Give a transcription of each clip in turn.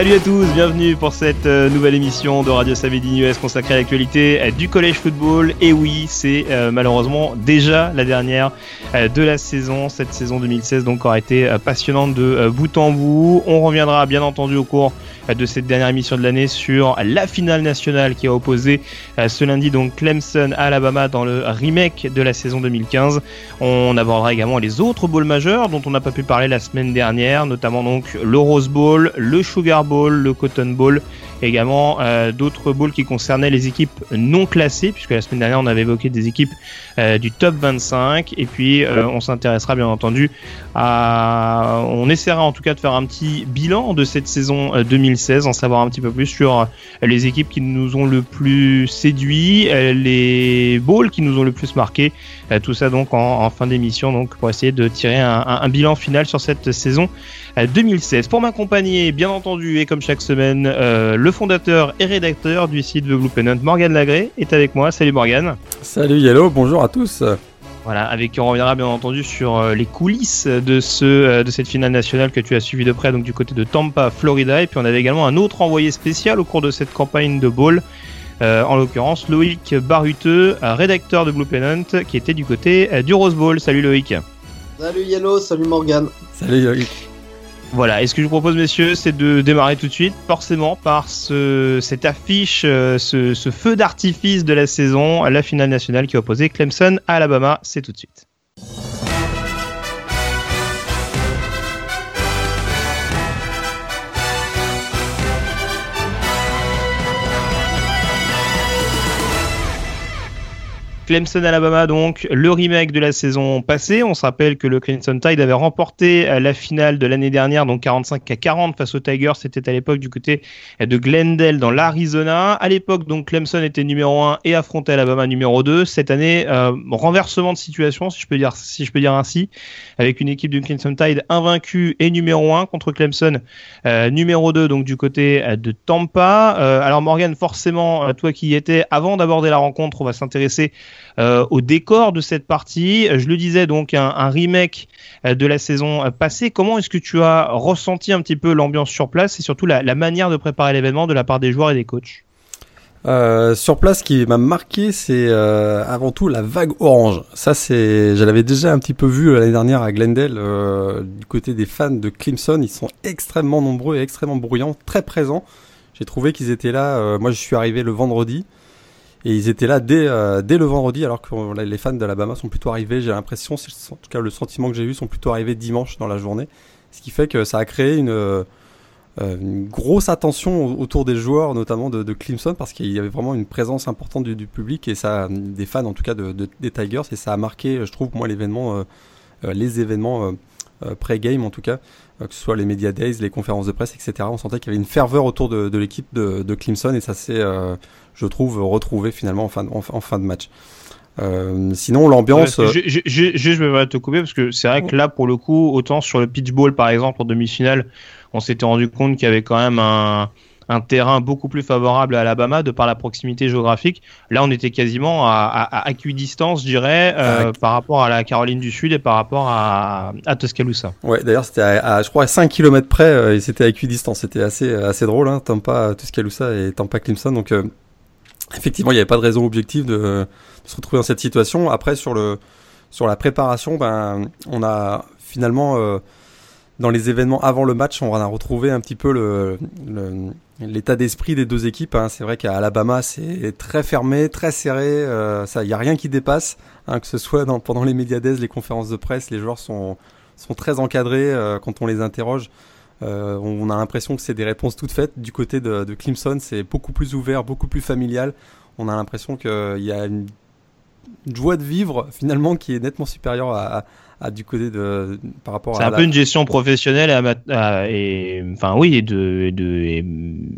Salut à tous, bienvenue pour cette euh, nouvelle émission de Radio Samedi US consacrée à l'actualité euh, du collège football. Et oui, c'est euh, malheureusement déjà la dernière de la saison. Cette saison 2016 donc aura été passionnante de bout en bout. On reviendra bien entendu au cours de cette dernière émission de l'année sur la finale nationale qui a opposé ce lundi donc Clemson à Alabama dans le remake de la saison 2015. On abordera également les autres bowls majeurs dont on n'a pas pu parler la semaine dernière, notamment donc le Rose Bowl, le Sugar Bowl, le Cotton Bowl, également euh, d'autres bowls qui concernaient les équipes non classées, puisque la semaine dernière on avait évoqué des équipes euh, du top 25, et puis euh, on s'intéressera bien entendu à... On essaiera en tout cas de faire un petit bilan de cette saison 2016, en savoir un petit peu plus sur les équipes qui nous ont le plus séduit, les bowls qui nous ont le plus marqué, tout ça donc en, fin d'émission, donc pour essayer de tirer un, un bilan final sur cette saison 2016. Pour m'accompagner, bien entendu, et comme chaque semaine, euh, le fondateur et rédacteur du site The Blue Pennant, Morgan Lagré, est avec moi. Salut Morgan. Salut Yellow, bonjour à tous. Voilà, avec qui on reviendra bien entendu sur euh, les coulisses de ce euh, de cette finale nationale que tu as suivi de près, donc du côté de Tampa, Florida. Et puis on avait également un autre envoyé spécial au cours de cette campagne de ball. en l'occurrence Loïc Baruteux, rédacteur de Blue Pennant, qui était du côté du Rose Bowl. Salut Loïc. Salut Yellow, salut Morgan. Salut Loïc. Voilà, et ce que je vous propose, messieurs, c'est de démarrer tout de suite, forcément, par ce, cette affiche, euh, ce, feu d'artifice de la saison, la finale nationale qui a opposé Clemson à Alabama. C'est tout de suite. Clemson Alabama donc le remake de la saison passée. On se rappelle que le Crimson Tide avait remporté euh, la finale de l'année dernière donc 45 à 40 face aux Tigers. C'était à l'époque du côté de Glendale dans l'Arizona. À l'époque donc Clemson était numéro 1 et affrontait Alabama numéro 2. Cette année euh, renversement de situation si je peux dire ainsi avec une équipe du Crimson Tide invaincue et numéro 1 contre Clemson euh, numéro 2 donc du côté de Tampa. alors Morgan forcément toi qui y étais avant d'aborder la rencontre on va s'intéresser euh, au décor de cette partie. Je le disais donc un, remake euh, de la saison passée. Comment est-ce que tu as ressenti un petit peu l'ambiance sur place et surtout la, manière de préparer l'événement de la part des joueurs et des coachs? Euh, sur place, ce qui m'a marqué, c'est avant tout la vague orange. Ça, c'est, je l'avais déjà un petit peu vu l'année dernière à Glendale, du côté des fans de Clemson. Ils sont extrêmement nombreux et extrêmement bruyants, très présents. J'ai trouvé qu'ils étaient là. moi, je suis arrivé le vendredi. Et ils étaient là dès, euh, dès le vendredi, alors que les fans d'Alabama sont plutôt arrivés, j'ai l'impression, en tout cas le sentiment que j'ai eu, sont plutôt arrivés dimanche dans la journée. Ce qui fait que ça a créé une, euh, une grosse attention autour des joueurs, notamment de, Clemson, parce qu'il y avait vraiment une présence importante du, public et des fans en tout cas de, de, des Tigers, et ça a marqué, je trouve, moi, l'événement, euh, les événements pré-game en tout cas, que ce soit les media days, les conférences de presse, etc. On sentait qu'il y avait une ferveur autour de, l'équipe de Clemson et ça s'est je trouve, retrouver finalement en fin, en, fin de match. Euh, sinon, l'ambiance. Euh, je, je, je, je, vais te couper parce que c'est vrai que là, pour le coup, autant sur le pitch ball par exemple en demi-finale, on s'était rendu compte qu'il y avait quand même un, un, terrain beaucoup plus favorable à Alabama de par la proximité géographique. Là, on était quasiment à, à, à distance, je dirais, euh, par rapport à la Caroline du Sud et par rapport à, à Tuscaloosa. Ouais, d'ailleurs, c'était à, je crois, à 5 km près et c'était à distance. C'était assez, assez drôle, hein, Tampa, Tuscaloosa et Tampa Clemson. Donc, effectivement, il n'y avait pas de raison objective de, se retrouver dans cette situation. Après, sur le sur la préparation, ben, on a finalement euh, dans les événements avant le match, on a retrouvé un petit peu l'état d'esprit des deux équipes. Hein. C'est vrai qu'à Alabama, c'est très fermé, très serré. Euh, ça, il y a rien qui dépasse, hein, que ce soit pendant les médiadaises, les conférences de presse, les joueurs sont sont très encadrés euh, quand on les interroge. Euh, on a l'impression que c'est des réponses toutes faites. Du côté de, de Clemson, c'est beaucoup plus ouvert, beaucoup plus familial. On a l'impression qu'il y a une joie de vivre finalement qui est nettement supérieure à, à, du côté de par rapport à. C'est un peu une gestion professionnelle et enfin oui et de et, de,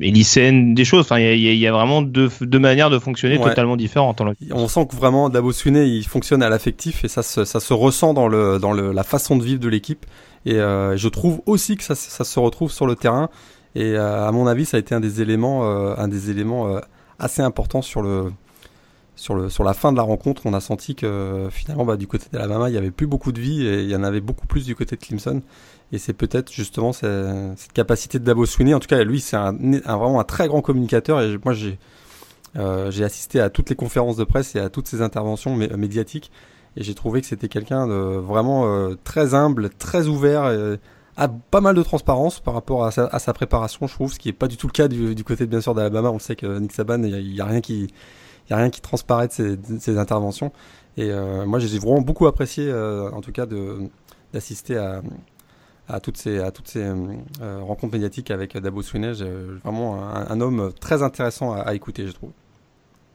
et, lycéenne des choses. Enfin il y, y, a vraiment deux, deux manières de fonctionner totalement différentes. On sent que vraiment Dabo il fonctionne à l'affectif et ça se, ça se ressent dans le dans le, la façon de vivre de l'équipe. Et euh, je trouve aussi que ça, se retrouve sur le terrain. Et euh, à mon avis, ça a été un des éléments, euh, un des éléments assez importants sur le, sur, la fin de la rencontre, on a senti que finalement, bah, du côté d'Alabama, il y avait plus beaucoup de vie et il y en avait beaucoup plus du côté de Clemson. Et c'est peut-être justement cette, capacité de Dabo Sweeney. En tout cas, lui, c'est vraiment un très grand communicateur. Et moi, j'ai assisté à toutes les conférences de presse et à toutes ces interventions médiatiques. Et j'ai trouvé que c'était quelqu'un de vraiment euh, très humble, très ouvert. Et, a pas mal de transparence par rapport à sa, préparation, je trouve, ce qui est pas du tout le cas du, côté bien sûr d'Alabama. On sait que Nick Saban, il y, a rien qui, y a rien qui transparaît de ses, interventions. Et euh, moi, j'ai vraiment beaucoup apprécié, euh, en tout cas, d'assister à, toutes ces, euh, rencontres médiatiques avec Dabo Sweeney. Vraiment un, homme très intéressant à écouter, je trouve.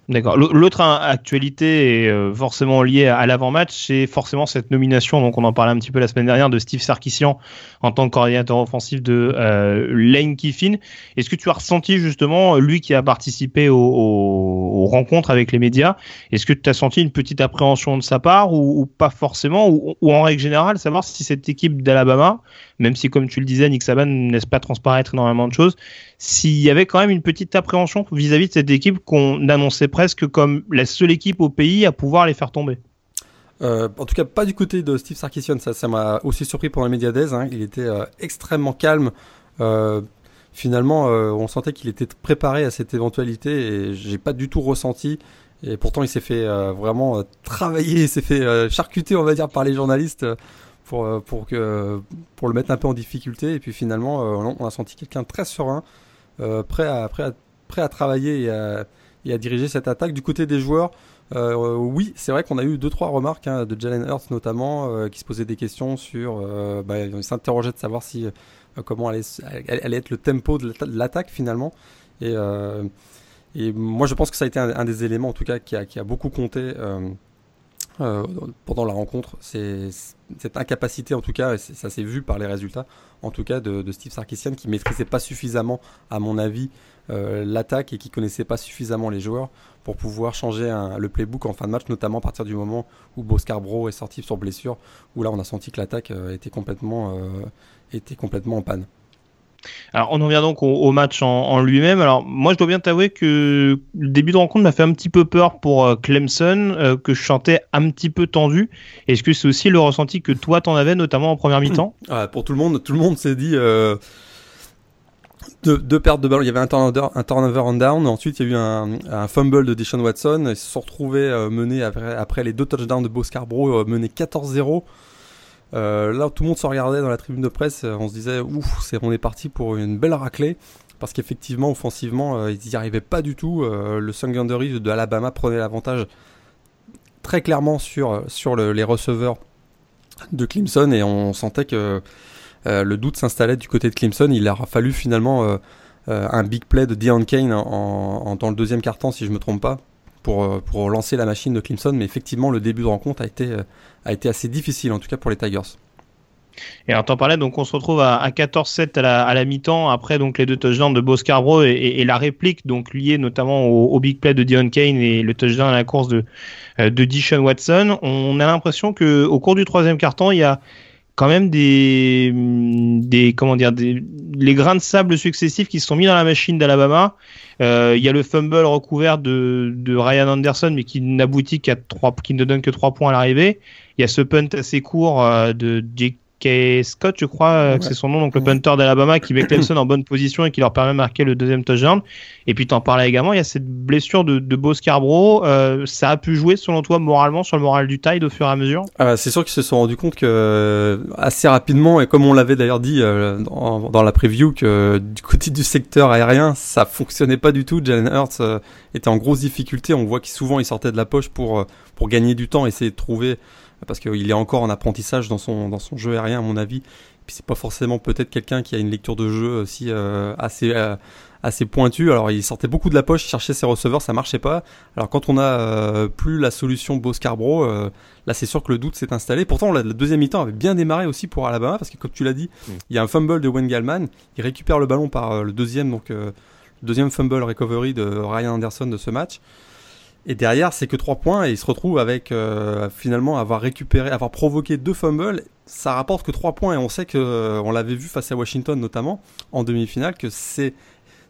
D'accord. L'autre actualité est euh, forcément liée à l'avant-match, c'est forcément cette nomination, donc on en parlait un petit peu la semaine dernière, de Steve Sarkissian en tant que coordinateur offensif de euh, Lane Kiffin. Est-ce que tu as ressenti justement, lui qui a participé aux, rencontres avec les médias, est-ce que tu as senti une petite appréhension de sa part ou, ou pas forcément, ou, ou, en règle générale, savoir si cette équipe d'Alabama, même si comme tu le disais, Nick Saban ne laisse pas transparaître énormément de choses, s'il y avait quand même une petite appréhension vis-à-vis -vis de cette équipe qu'on annonçait presque comme la seule équipe au pays à pouvoir les faire tomber. Euh, en tout cas, pas du côté de Steve Sarkisian. Ça, m'a aussi surpris pendant les médias hein. Il était euh, extrêmement calme. Euh, finalement, on sentait qu'il était préparé à cette éventualité et j'ai pas du tout ressenti. Et pourtant, il s'est fait vraiment travailler, il s'est fait charcuter, on va dire, par les journalistes pour pour que pour le mettre un peu en difficulté. Et puis finalement, on a senti quelqu'un très serein, prêt à prêt à travailler et à diriger cette attaque. Du côté des joueurs, euh, oui, c'est vrai qu'on a eu deux trois remarques hein, de Jalen Hurts notamment, euh, qui se posait des questions sur, euh, bah, il s'interrogeait de savoir si euh, comment allait, allait, être le tempo de l'attaque finalement. Et, euh, moi, je pense que ça a été un, des éléments en tout cas qui a beaucoup compté. Pendant la rencontre, c'est cette incapacité en tout cas, et ça s'est vu par les résultats, en tout cas de, de Steve Sarkisian qui maîtrisait pas suffisamment, à mon avis, euh, l'attaque et qui connaissait pas suffisamment les joueurs pour pouvoir changer un, le playbook en fin de match, notamment à partir du moment où Boscar Bro est sorti sur blessure, où là on a senti que l'attaque euh, était complètement euh, était complètement en panne. Alors on en vient donc au, match en, lui-même. Alors moi je dois bien t'avouer que le début de rencontre m'a fait un petit peu peur pour euh, Clemson, euh, que je chantais un petit peu tendu. Est-ce que c'est aussi le ressenti que toi t'en avais, notamment en première mi-temps? Ah, Pour tout le monde, tout le monde s'est dit deux, deux, pertes de ballon. Il y avait un turnover, un turnover on down. Ensuite, il y a eu un, fumble de Deshaun Watson. Ils se sont retrouvés euh, menés après, après, les deux touchdowns de Bo Scarborough, euh, menés 14-0. Euh, là, tout le monde se regardait dans la tribune de presse. On se disait, ouf, on est parti pour une belle raclée. Parce qu'effectivement, offensivement, euh, ils n'y arrivaient pas du tout. Euh, le secondary de Alabama prenait l'avantage très clairement sur, sur le, les receveurs de Clemson et on sentait que euh, le doute s'installait du côté de Clemson. Il a fallu finalement euh, euh, un big play de Dion Kane dans le deuxième quart-temps, si je me trompe pas, pour, pour lancer la machine de Clemson. Mais effectivement, le début de rencontre a été, a été assez difficile, en tout cas pour les Tigers. Et alors t'en parlais, donc on se retrouve à, à 14-7 à la, à la mi-temps, après donc les deux touchdowns de Bo Scarborough et, et, la réplique donc liée notamment au, big play de Dion Kane et le touchdown à la course de, de Dishon Watson. On a l'impression que au cours du troisième quart-temps, il y a quand même des, des comment dire, des, les grains de sable successifs qui se sont mis dans la machine d'Alabama. Euh, il y a le fumble recouvert de, de Ryan Anderson, mais qui n'aboutit qu'à trois, qui ne donne que trois points à l'arrivée. Il y a ce punt assez court euh, de Jake Scott, je crois euh, ouais. que c'est son nom, donc le punter d'Alabama qui met Clemson en bonne position et qui leur permet de marquer le deuxième touchdown. Et puis t'en parlais également, il y a cette blessure de, de Bo Scarborough. Euh, ça a pu jouer selon toi moralement sur le moral du Tide au fur et à mesure? Ah, C'est sûr qu'ils se sont rendus compte que assez rapidement, et comme on l'avait d'ailleurs dit euh, dans, dans, la preview, que du côté du secteur aérien, ça fonctionnait pas du tout. Jalen Hurts euh, était en grosse difficulté. On voit qu'il souvent il sortait de la poche pour, pour gagner du temps, essayer de trouver parce qu'il est encore en apprentissage dans son dans son jeu aérien à mon avis. Puis c'est pas forcément peut-être quelqu'un qui a une lecture de jeu aussi euh, assez euh, assez pointue. Alors il sortait beaucoup de la poche, il cherchait ses receveurs, ça marchait pas. Alors quand on a euh, plus la solution Bo Scarborough, euh, là c'est sûr que le doute s'est installé. Pourtant la, la deuxième mi-temps avait bien démarré aussi pour Alabama parce que comme tu l'as dit, mm. il y a un fumble de Wayne Gallman, il récupère le ballon par le deuxième donc le deuxième fumble recovery de Ryan Anderson de ce match. Et derrière, c'est que 3 points et il se retrouve avec euh, finalement avoir récupéré, avoir provoqué deux fumbles. Ça rapporte que 3 points et on sait que euh, on l'avait vu face à Washington notamment en demi-finale que c'est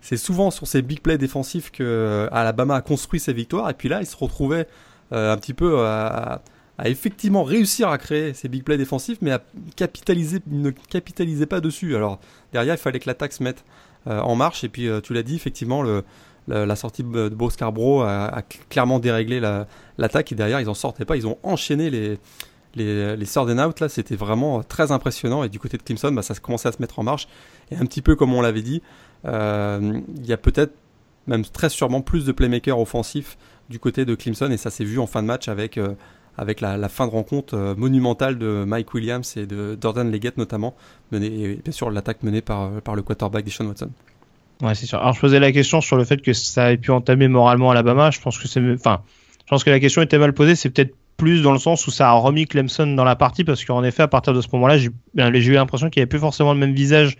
c'est souvent sur ces big plays défensifs que Alabama a construit ses victoires. Et puis là, il se retrouvait un petit peu à, effectivement réussir à créer ces big plays défensifs, mais à capitaliser, ne capitalisait pas dessus. Alors derrière, il fallait que l'attaque se mette en marche. Et puis tu l'as dit, effectivement, le, la, sortie de Beau Scarborough a, clairement déréglé l'attaque. et derrière, ils en sortaient pas. Ils ont enchaîné les les, les out là, c'était vraiment très impressionnant. Et du côté de Clemson, bah, ça commençait à se mettre en marche. Et un petit peu comme on l'avait dit, euh, il y a peut-être même très sûrement plus de playmakers offensifs du côté de Clemson. Et ça s'est vu en fin de match avec, euh, avec la, fin de rencontre euh, monumentale de Mike Williams et de Jordan Leggett notamment, et bien sûr l'attaque menée par, par le quarterback Deshaun Watson. Ouais, c'est sûr. Alors je posais la question sur le fait que ça ait pu entamer moralement Alabama. Je pense que c'est, enfin, je pense que la question était mal posée. C'est peut-être plus dans le sens où ça a remis Clemson dans la partie parce qu'en effet à partir de ce moment-là j'ai ben, eu l'impression qu'il n'y avait plus forcément le même visage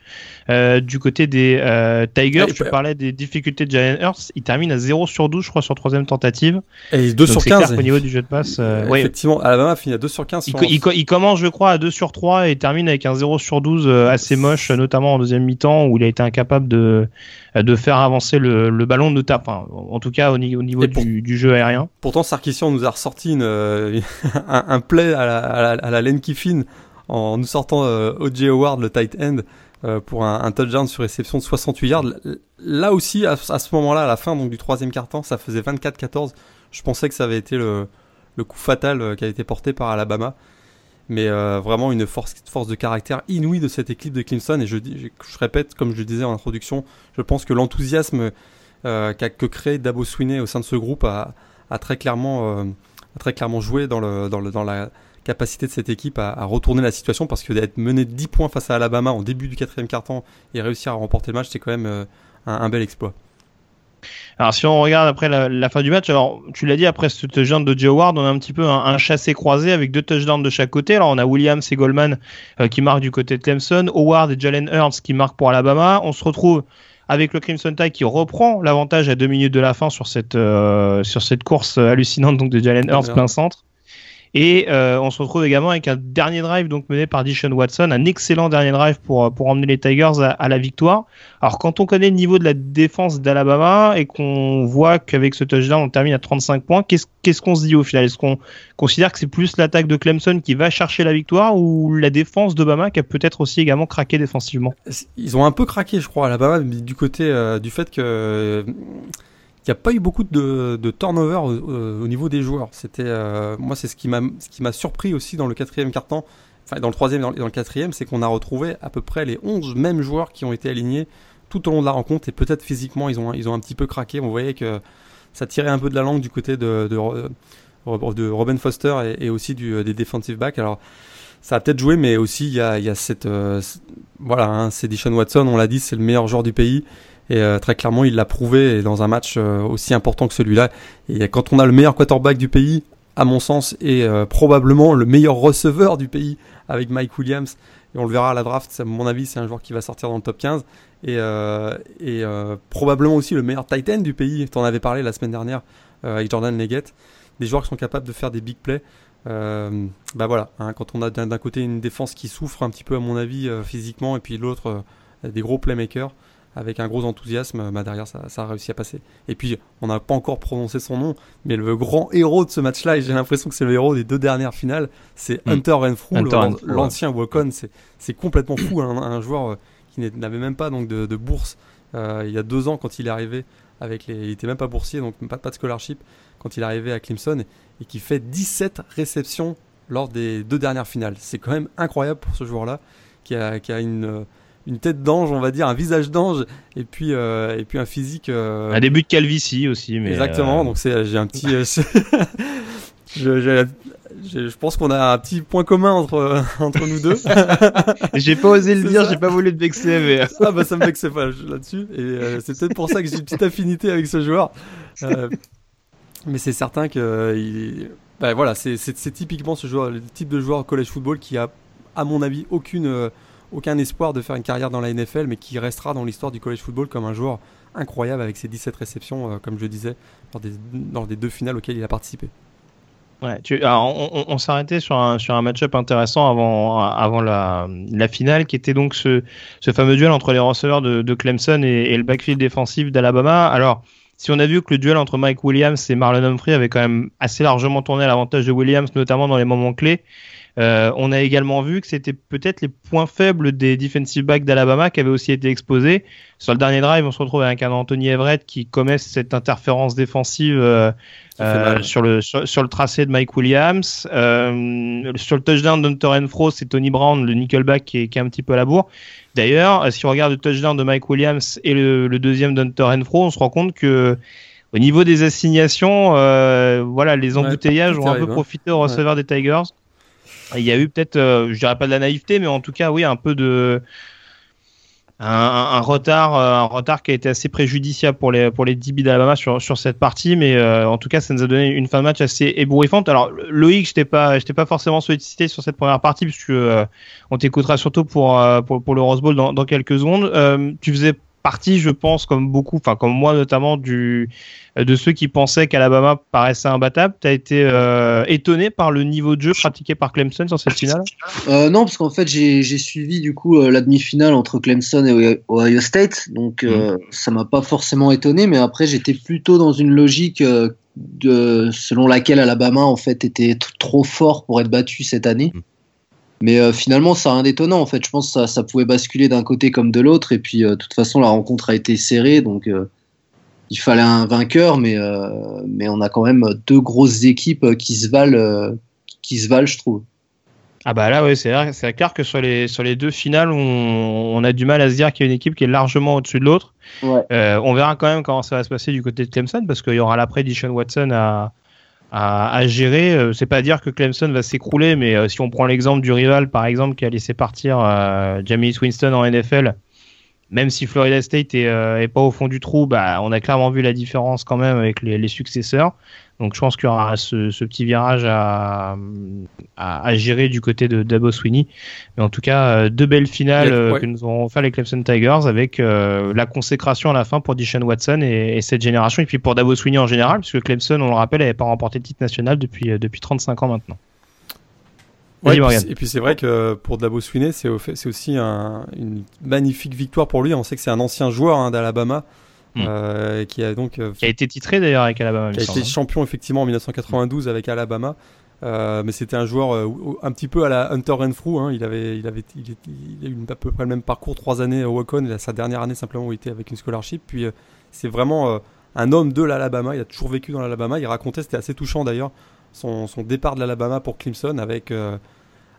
euh, du côté des euh, Tigers. tu parlais des difficultés de Jalen Hurts, il termine à 0 sur 12 je crois sur troisième tentative. Et 2 sur 15. au niveau du jeu de passe. Euh, effectivement, Alabama finit à 2 sur 15. Il, commence je crois à 2 sur 3 et termine avec un 0 sur 12 assez moche notamment en deuxième mi-temps où il a été incapable de de faire avancer le, le ballon de tape, en tout cas au, niveau, au niveau du, du, jeu aérien. Pourtant Sarkisian nous a ressorti une, un, un, play à la, à la, à en nous sortant euh, O.J. Howard, le tight end, euh, pour un, un, touchdown sur réception de 68 yards. Là aussi, à, ce moment-là, à la fin donc, du troisième quart-temps, ça faisait 24-14. Je pensais que ça avait été le, le coup fatal euh, qui a été porté par Alabama. Mais euh, vraiment une force, de caractère inouïe de cette équipe de Clemson. Et je, je, je répète, comme je le disais en introduction, je pense que l'enthousiasme euh, que créé Dabo Swinney au sein de ce groupe a, a très clairement joué dans, la capacité de cette équipe à, retourner la situation parce que d'être mené 10 points face à Alabama en début du quatrième quart-temps et réussir à remporter le match, c'est quand même euh, un, bel exploit. Alors si on regarde après la, fin du match, alors tu l'as dit après ce touchdown de Joe Ward, on a un petit peu un, chassé croisé avec deux touchdowns de chaque côté. Alors on a Williams et Goldman euh, qui marquent du côté de Clemson, Howard et Jalen Hurts qui marquent pour Alabama. On se retrouve avec le Crimson Tide qui reprend l'avantage à deux minutes de la fin sur cette, euh, sur cette course hallucinante donc de Jalen Hurts plein centre. Et euh, on se retrouve également avec un dernier drive donc mené par Dishon Watson, un excellent dernier drive pour pour emmener les Tigers à, la victoire. Alors quand on connaît le niveau de la défense d'Alabama et qu'on voit qu'avec ce touchdown on termine à 35 points, qu'est-ce qu'est-ce qu'on se dit au final? Est-ce qu'on considère que c'est plus l'attaque de Clemson qui va chercher la victoire ou la défense d'Obama qui a peut-être aussi également craqué défensivement? Ils ont un peu craqué, je crois, Alabama du côté euh, du fait que il n'y a pas eu beaucoup de, turnover au, niveau des joueurs. C'était euh, moi c'est ce qui m'a surpris aussi dans le quatrième quart-temps, enfin dans le troisième et dans, le quatrième, c'est qu'on a retrouvé à peu près les 11 mêmes joueurs qui ont été alignés tout au long de la rencontre et peut-être physiquement ils ont un petit peu craqué. On voyait que ça tirait un peu de la langue du côté de, Robin Foster et, aussi du, des defensive backs. Alors ça a peut-être joué, mais aussi il y a, cette euh, voilà, hein, c'est Watson, on l'a dit, c'est le meilleur joueur du pays. Et euh, très clairement, il l'a prouvé dans un match euh, aussi important que celui-là. Et quand on a le meilleur quarterback du pays, à mon sens, et euh, probablement le meilleur receveur du pays avec Mike Williams, et on le verra à la draft, à mon avis, c'est un joueur qui va sortir dans le top 15. Et, probablement aussi le meilleur tight end du pays. Tu en avais parlé la semaine dernière avec Jordan Leggett. Des joueurs qui sont capables de faire des big plays. bah voilà, hein, quand on a d'un côté une défense qui souffre un petit peu à mon avis physiquement et puis l'autre des gros playmakers, avec un gros enthousiasme, bah derrière ça, ça, a réussi à passer. Et puis on n'a pas encore prononcé son nom, mais le grand héros de ce match-là, et j'ai l'impression que c'est le héros des deux dernières finales, c'est mm. Hunter Renfrew, l'ancien Wacon. C'est complètement fou, hein, un joueur euh, qui n'avait même pas donc de, de bourse euh, il y a deux ans quand il est arrivé. Avec les, il était même pas boursier, donc pas, pas de scholarship quand il est arrivé à Clemson, et, qui fait 17 réceptions lors des deux dernières finales. C'est quand même incroyable pour ce joueur-là, qui a, qui a une une tête d'ange, on va dire, un visage d'ange, et puis euh, et puis un physique. Euh, un début de calvitie aussi, mais. Exactement. Euh, donc c'est j'ai un petit. je, je, pense qu'on a un petit point commun entre entre nous deux. j'ai pas osé le dire, j'ai pas voulu te vexer, mais. ah bah ça me vexait pas là-dessus, et c'est peut-être pour ça que j'ai une petite affinité avec ce joueur. mais c'est certain que il... bah, voilà, c'est typiquement ce joueur, le type de joueur college football qui a, à mon avis, aucune aucun espoir de faire une carrière dans la NFL, mais qui restera dans l'histoire du college football comme un joueur incroyable avec ses 17 réceptions, euh, comme je disais, lors des, deux finales auxquelles il a participé. Tu, on, on, s'arrêtait sur un, match-up intéressant avant, la, finale, qui était donc ce, fameux duel entre les receveurs de, Clemson et, le backfield défensif d'Alabama. Alors, si on a vu que le duel entre Mike Williams et Marlon Humphrey avait quand même assez largement tourné à l'avantage de Williams, notamment dans les moments clés, euh, on a également vu que c'était peut-être les points faibles des defensive backs d'Alabama qui avaient aussi été exposés. Sur le dernier drive, on se retrouve avec un Anthony Everett qui commet cette interférence défensive euh, euh, sur, le, sur, le tracé de Mike Williams. Sur le touchdown d'Hunter Renfro, c'est Tony Brown, le nickelback, qui est, qui est un petit peu à la bourre. D'ailleurs, si on regarde le touchdown de Mike Williams et le, le deuxième d'Hunter Renfro, on se rend compte que au niveau des assignations, voilà, les embouteillages ont un peu hein. profité au receveur des Tigers. Il y a eu peut-être, euh, je dirais pas de la naïveté, mais en tout cas, oui, un peu de un, retard, euh, un retard qui a été assez préjudiciable pour les pour les DB d'Alabama sur sur cette partie, mais euh, en tout cas, ça nous a donné une fin de match assez ébouriffante. Alors Loïc, je t'ai pas, t'ai pas forcément sollicité sur cette première partie puisque on t'écoutera surtout pour, pour, pour le Rose Bowl dans, dans quelques secondes. tu faisais partie, je pense, comme beaucoup, enfin comme moi notamment, du de ceux qui pensaient qu'Alabama paraissait imbattable. Tu as été euh, étonné par le niveau de jeu pratiqué par Clemson sur cette finale? euh, Non, parce qu'en fait j'ai suivi du coup euh, la demi-finale entre Clemson et Ohio State, donc mm. ça m'a pas forcément étonné, mais après j'étais plutôt dans une logique de, selon laquelle Alabama en fait était trop fort pour être battu cette année. Mm. Mais euh, finalement, ça rien d'étonnant. En fait, je pense que ça, ça pouvait basculer d'un côté comme de l'autre. Et puis, euh, de toute façon, la rencontre a été serrée. Donc, euh, il fallait un vainqueur. Mais, mais on a quand même deux grosses équipes qui se valent, qui se valent je trouve. Ah bah là, ouais, c'est clair que sur les, sur les deux finales, on, on a du mal à se dire qu'il y a une équipe qui est largement au-dessus de l'autre. Ouais. on verra quand même comment ça va se passer du côté de Clemson, parce qu'il y aura l'après Dishon Watson à, à, à gérer. Euh, c'est pas dire que Clemson va s'écrouler, mais euh, si on prend l'exemple du rival, par exemple, qui a laissé partir euh, Jamie Winston en NFL, même si Florida State est, est, pas au fond du trou, bah, on a clairement vu la différence quand même avec les, les successeurs. Donc je pense qu'il y aura ce, ce petit virage à, à, à, gérer du côté de Dabo Sweeney. Mais en tout cas, euh, deux belles finales euh, que nous auront fait les Clemson Tigers avec euh, la consécration à la fin pour Dishon Watson et, et, cette génération. Et puis pour Dabo Sweeney en général, puisque Clemson, on le rappelle, n'avait pas remporté le titre national depuis, depuis 35 ans maintenant. Ouais, et puis c'est vrai que pour Dabo Sweeney, c'est aussi un, une magnifique victoire pour lui. On sait que c'est un ancien joueur hein, d'Alabama. Hmm. Euh, qui a donc qui a été titré d'ailleurs avec Alabama. Qui a été hein. champion effectivement en 1992 avec Alabama. Euh, mais c'était un joueur euh, un petit peu à la Hunter Renfrew. Hein. Il avait, il avait, il, a eu à peu près le même parcours, trois années au Wacon. Et sa dernière année simplement où il était avec une scholarship. Puis c'est vraiment un homme de l'Alabama. Il a toujours vécu dans l'Alabama. Il racontait, c'était assez touchant d'ailleurs, son, son, départ de l'Alabama pour Clemson avec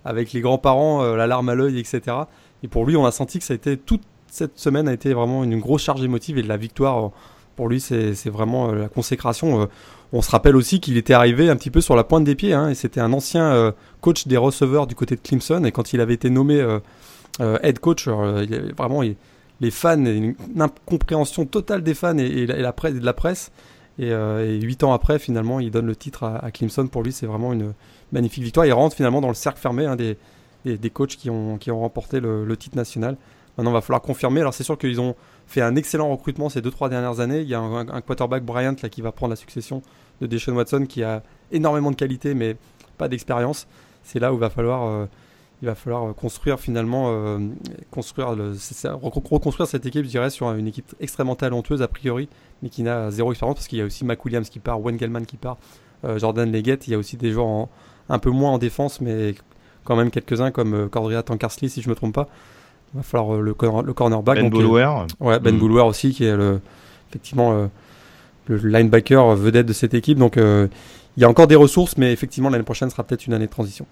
avec les grands-parents, la larme à l'œil, etc. Et pour lui, on a senti que ça a été toute cette semaine a été vraiment une grosse charge émotive et la victoire, pour lui, c'est vraiment euh, la consécration. Euh, on se rappelle aussi qu'il était arrivé un petit peu sur la pointe des pieds, hein, et c'était un ancien euh, coach des receveurs du côté de Clemson, et quand il avait été nommé head coach, il avait vraiment les fans, une, incompréhension totale des fans et, de la presse. Et, huit ans après, finalement, il donne le titre à, Clemson. Pour lui, c'est vraiment une magnifique victoire. Il rentre finalement dans le cercle fermé hein, des, des, coachs qui ont, qui ont remporté le titre national. Maintenant, il va falloir confirmer. Alors, c'est sûr qu'ils ont fait un excellent recrutement ces 2-3 dernières années. Il y a un, quarterback Bryant qui va prendre la succession de Deshaun Watson qui a énormément de qualité mais pas d'expérience. C'est là où il va falloir, euh, il va falloir construire finalement, euh, construire reconstruire cette équipe, je dirais, sur une équipe extrêmement talentueuse a priori, mais qui n'a zéro expérience parce qu'il y a aussi Mac Williams qui part, Wengelman qui part, euh, Jordan Leggett. Il y a aussi des joueurs un peu moins en défense, mais quand même quelques-uns comme Cordria Tankersley si je me trompe pas. Il va falloir euh, le, le cornerback. Ben Boulware. ouais, Ben mm. aussi, qui est le, effectivement euh, le linebacker vedette de cette équipe. Donc il y a encore des ressources, mais effectivement l'année prochaine sera peut-être une année de transition.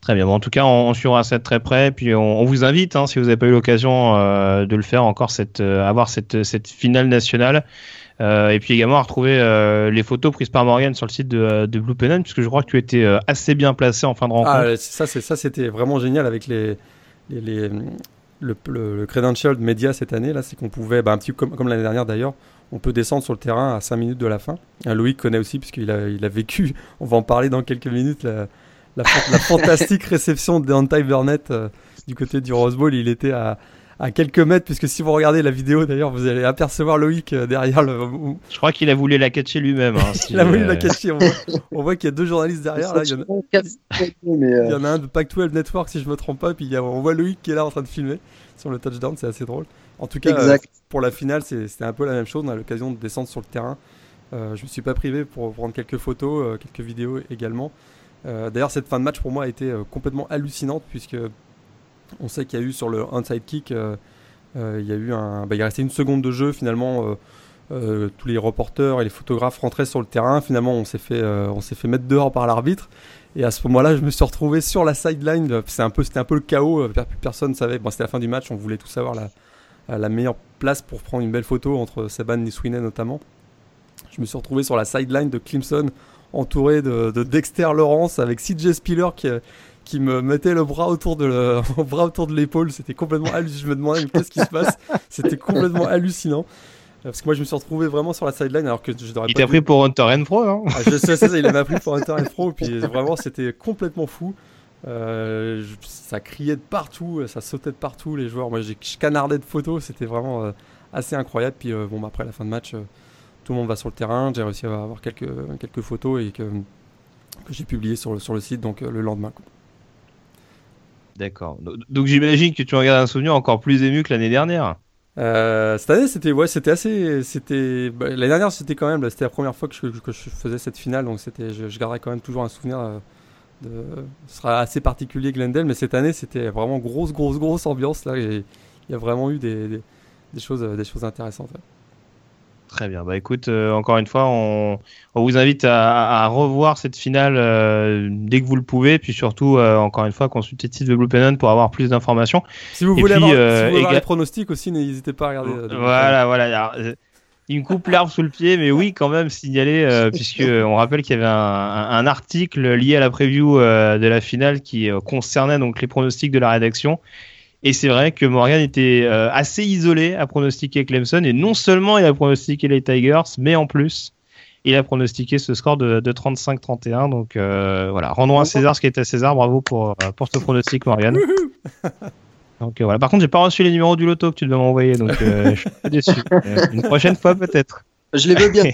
Très bien. Bon, en tout cas, on, suivra ça de très près. Puis on, vous invite, hein, si vous n'avez pas eu l'occasion euh, de le faire encore, cette, avoir cette, cette finale nationale. et puis également à retrouver les photos prises par Morgan sur le site de, de Blue Pennon, puisque je crois que tu étais assez bien placé en fin de rencontre. Ah, ça, c'est ça, c'était vraiment génial avec les, les, le, le, credential média cette année, là, c'est qu'on pouvait, bah, un petit comme, comme l'année dernière d'ailleurs, on peut descendre sur le terrain à 5 minutes de la fin. Euh, Louis connaît aussi, puisqu'il a, il a vécu, on va en parler dans quelques minutes, la, la, fantastique réception de Burnett euh, du côté du Rose Bowl. Il était à, à quelques mètres, puisque si vous regardez la vidéo d'ailleurs, vous allez apercevoir Loïc euh, derrière le. Je crois qu'il a voulu la catcher lui-même. Hein, il a voulu la catcher. On voit, qu'il y a deux journalistes derrière. Là, il, y en a... il y en a un de Pac-12 Network, si je me trompe pas, puis il on voit Loïc qui est là en train de filmer sur le touchdown, c'est assez drôle. En tout cas, pour la finale, c'était un peu la même chose. On a l'occasion de descendre sur le terrain. Euh, je me suis pas privé pour prendre quelques photos, quelques vidéos également. D'ailleurs, cette fin de match pour moi a été complètement hallucinante puisque on sait qu'il y a eu sur le onside kick, euh, euh, il y a eu un, bah, il resté une seconde de jeu finalement. Euh, tous les reporters et les photographes rentraient sur le terrain. Finalement, on s'est fait, on s'est fait mettre dehors par l'arbitre. Et à ce moment-là, je me suis retrouvé sur la sideline. C'est un peu, c'était un peu le chaos. Personne ne savait. C'était la fin du match. On voulait tous savoir la, meilleure place pour prendre une belle photo entre Saban et Sweeney notamment. Je me suis retrouvé sur la sideline de Clemson, entouré de, de Dexter Lawrence avec CJ Spiller qui, qui me mettait le bras autour de le, bras autour de l'épaule. C'était complètement hallucinant. Je me demandais qu'est-ce qui se passe? C'était complètement hallucinant. Parce que moi, je me suis retrouvé vraiment sur la sideline alors que je devrais Il t'a pris pour Hunter and Pro, hein? Ah, Je sais, ça, il m'a pris pour Hunter and Pro. Puis vraiment, c'était complètement fou. Euh, ça criait de partout, ça sautait de partout. Les joueurs, moi, j'ai canardé de photos. C'était vraiment euh, assez incroyable. Puis euh, bon, bah, après la fin de match, tout le monde va sur le terrain. J'ai réussi à avoir quelques, quelques photos et que, que j'ai publié sur le, sur le site donc le lendemain. D'accord. Donc j'imagine que tu regardes un souvenir encore plus ému que l'année dernière. Euh, cette année, c'était ouais, c'était assez, c'était bah, l'année dernière, c'était quand même, c'était la première fois que je, faisais cette finale, donc c'était, je, je, garderai quand même toujours un souvenir. Euh, ce sera assez particulier Glendale, mais cette année, c'était vraiment grosse, grosse, grosse ambiance là, il y a vraiment eu des, choses, des choses intéressantes. Très bien. Bah écoute, euh, encore une fois, on, vous invite à, revoir cette finale euh, dès que vous le pouvez, puis surtout, euh, encore une fois, consultez le site de Blue Pennon pour avoir plus d'informations. Si vous voulez avoir, les pronostics aussi, n'hésitez pas à regarder. voilà, voilà. il me coupe l'arbre sous le pied, mais oui, quand même signaler, puisque on rappelle qu'il y avait un, un, article lié à la preview de la finale qui concernait donc les pronostics de la rédaction et c'est vrai que Morgan était euh, assez isolé à pronostiquer Clemson. Et non seulement il a pronostiqué les Tigers, mais en plus, il a pronostiqué ce score de, 35-31. Donc euh, voilà, rendons à César ce qui est à César. Bravo pour, euh, pour ce pronostic, Morgan. Donc voilà. Par contre, j'ai pas reçu les numéros du loto que tu devais m'envoyer, donc je suis déçu. une prochaine fois peut-être. Je les veux bien.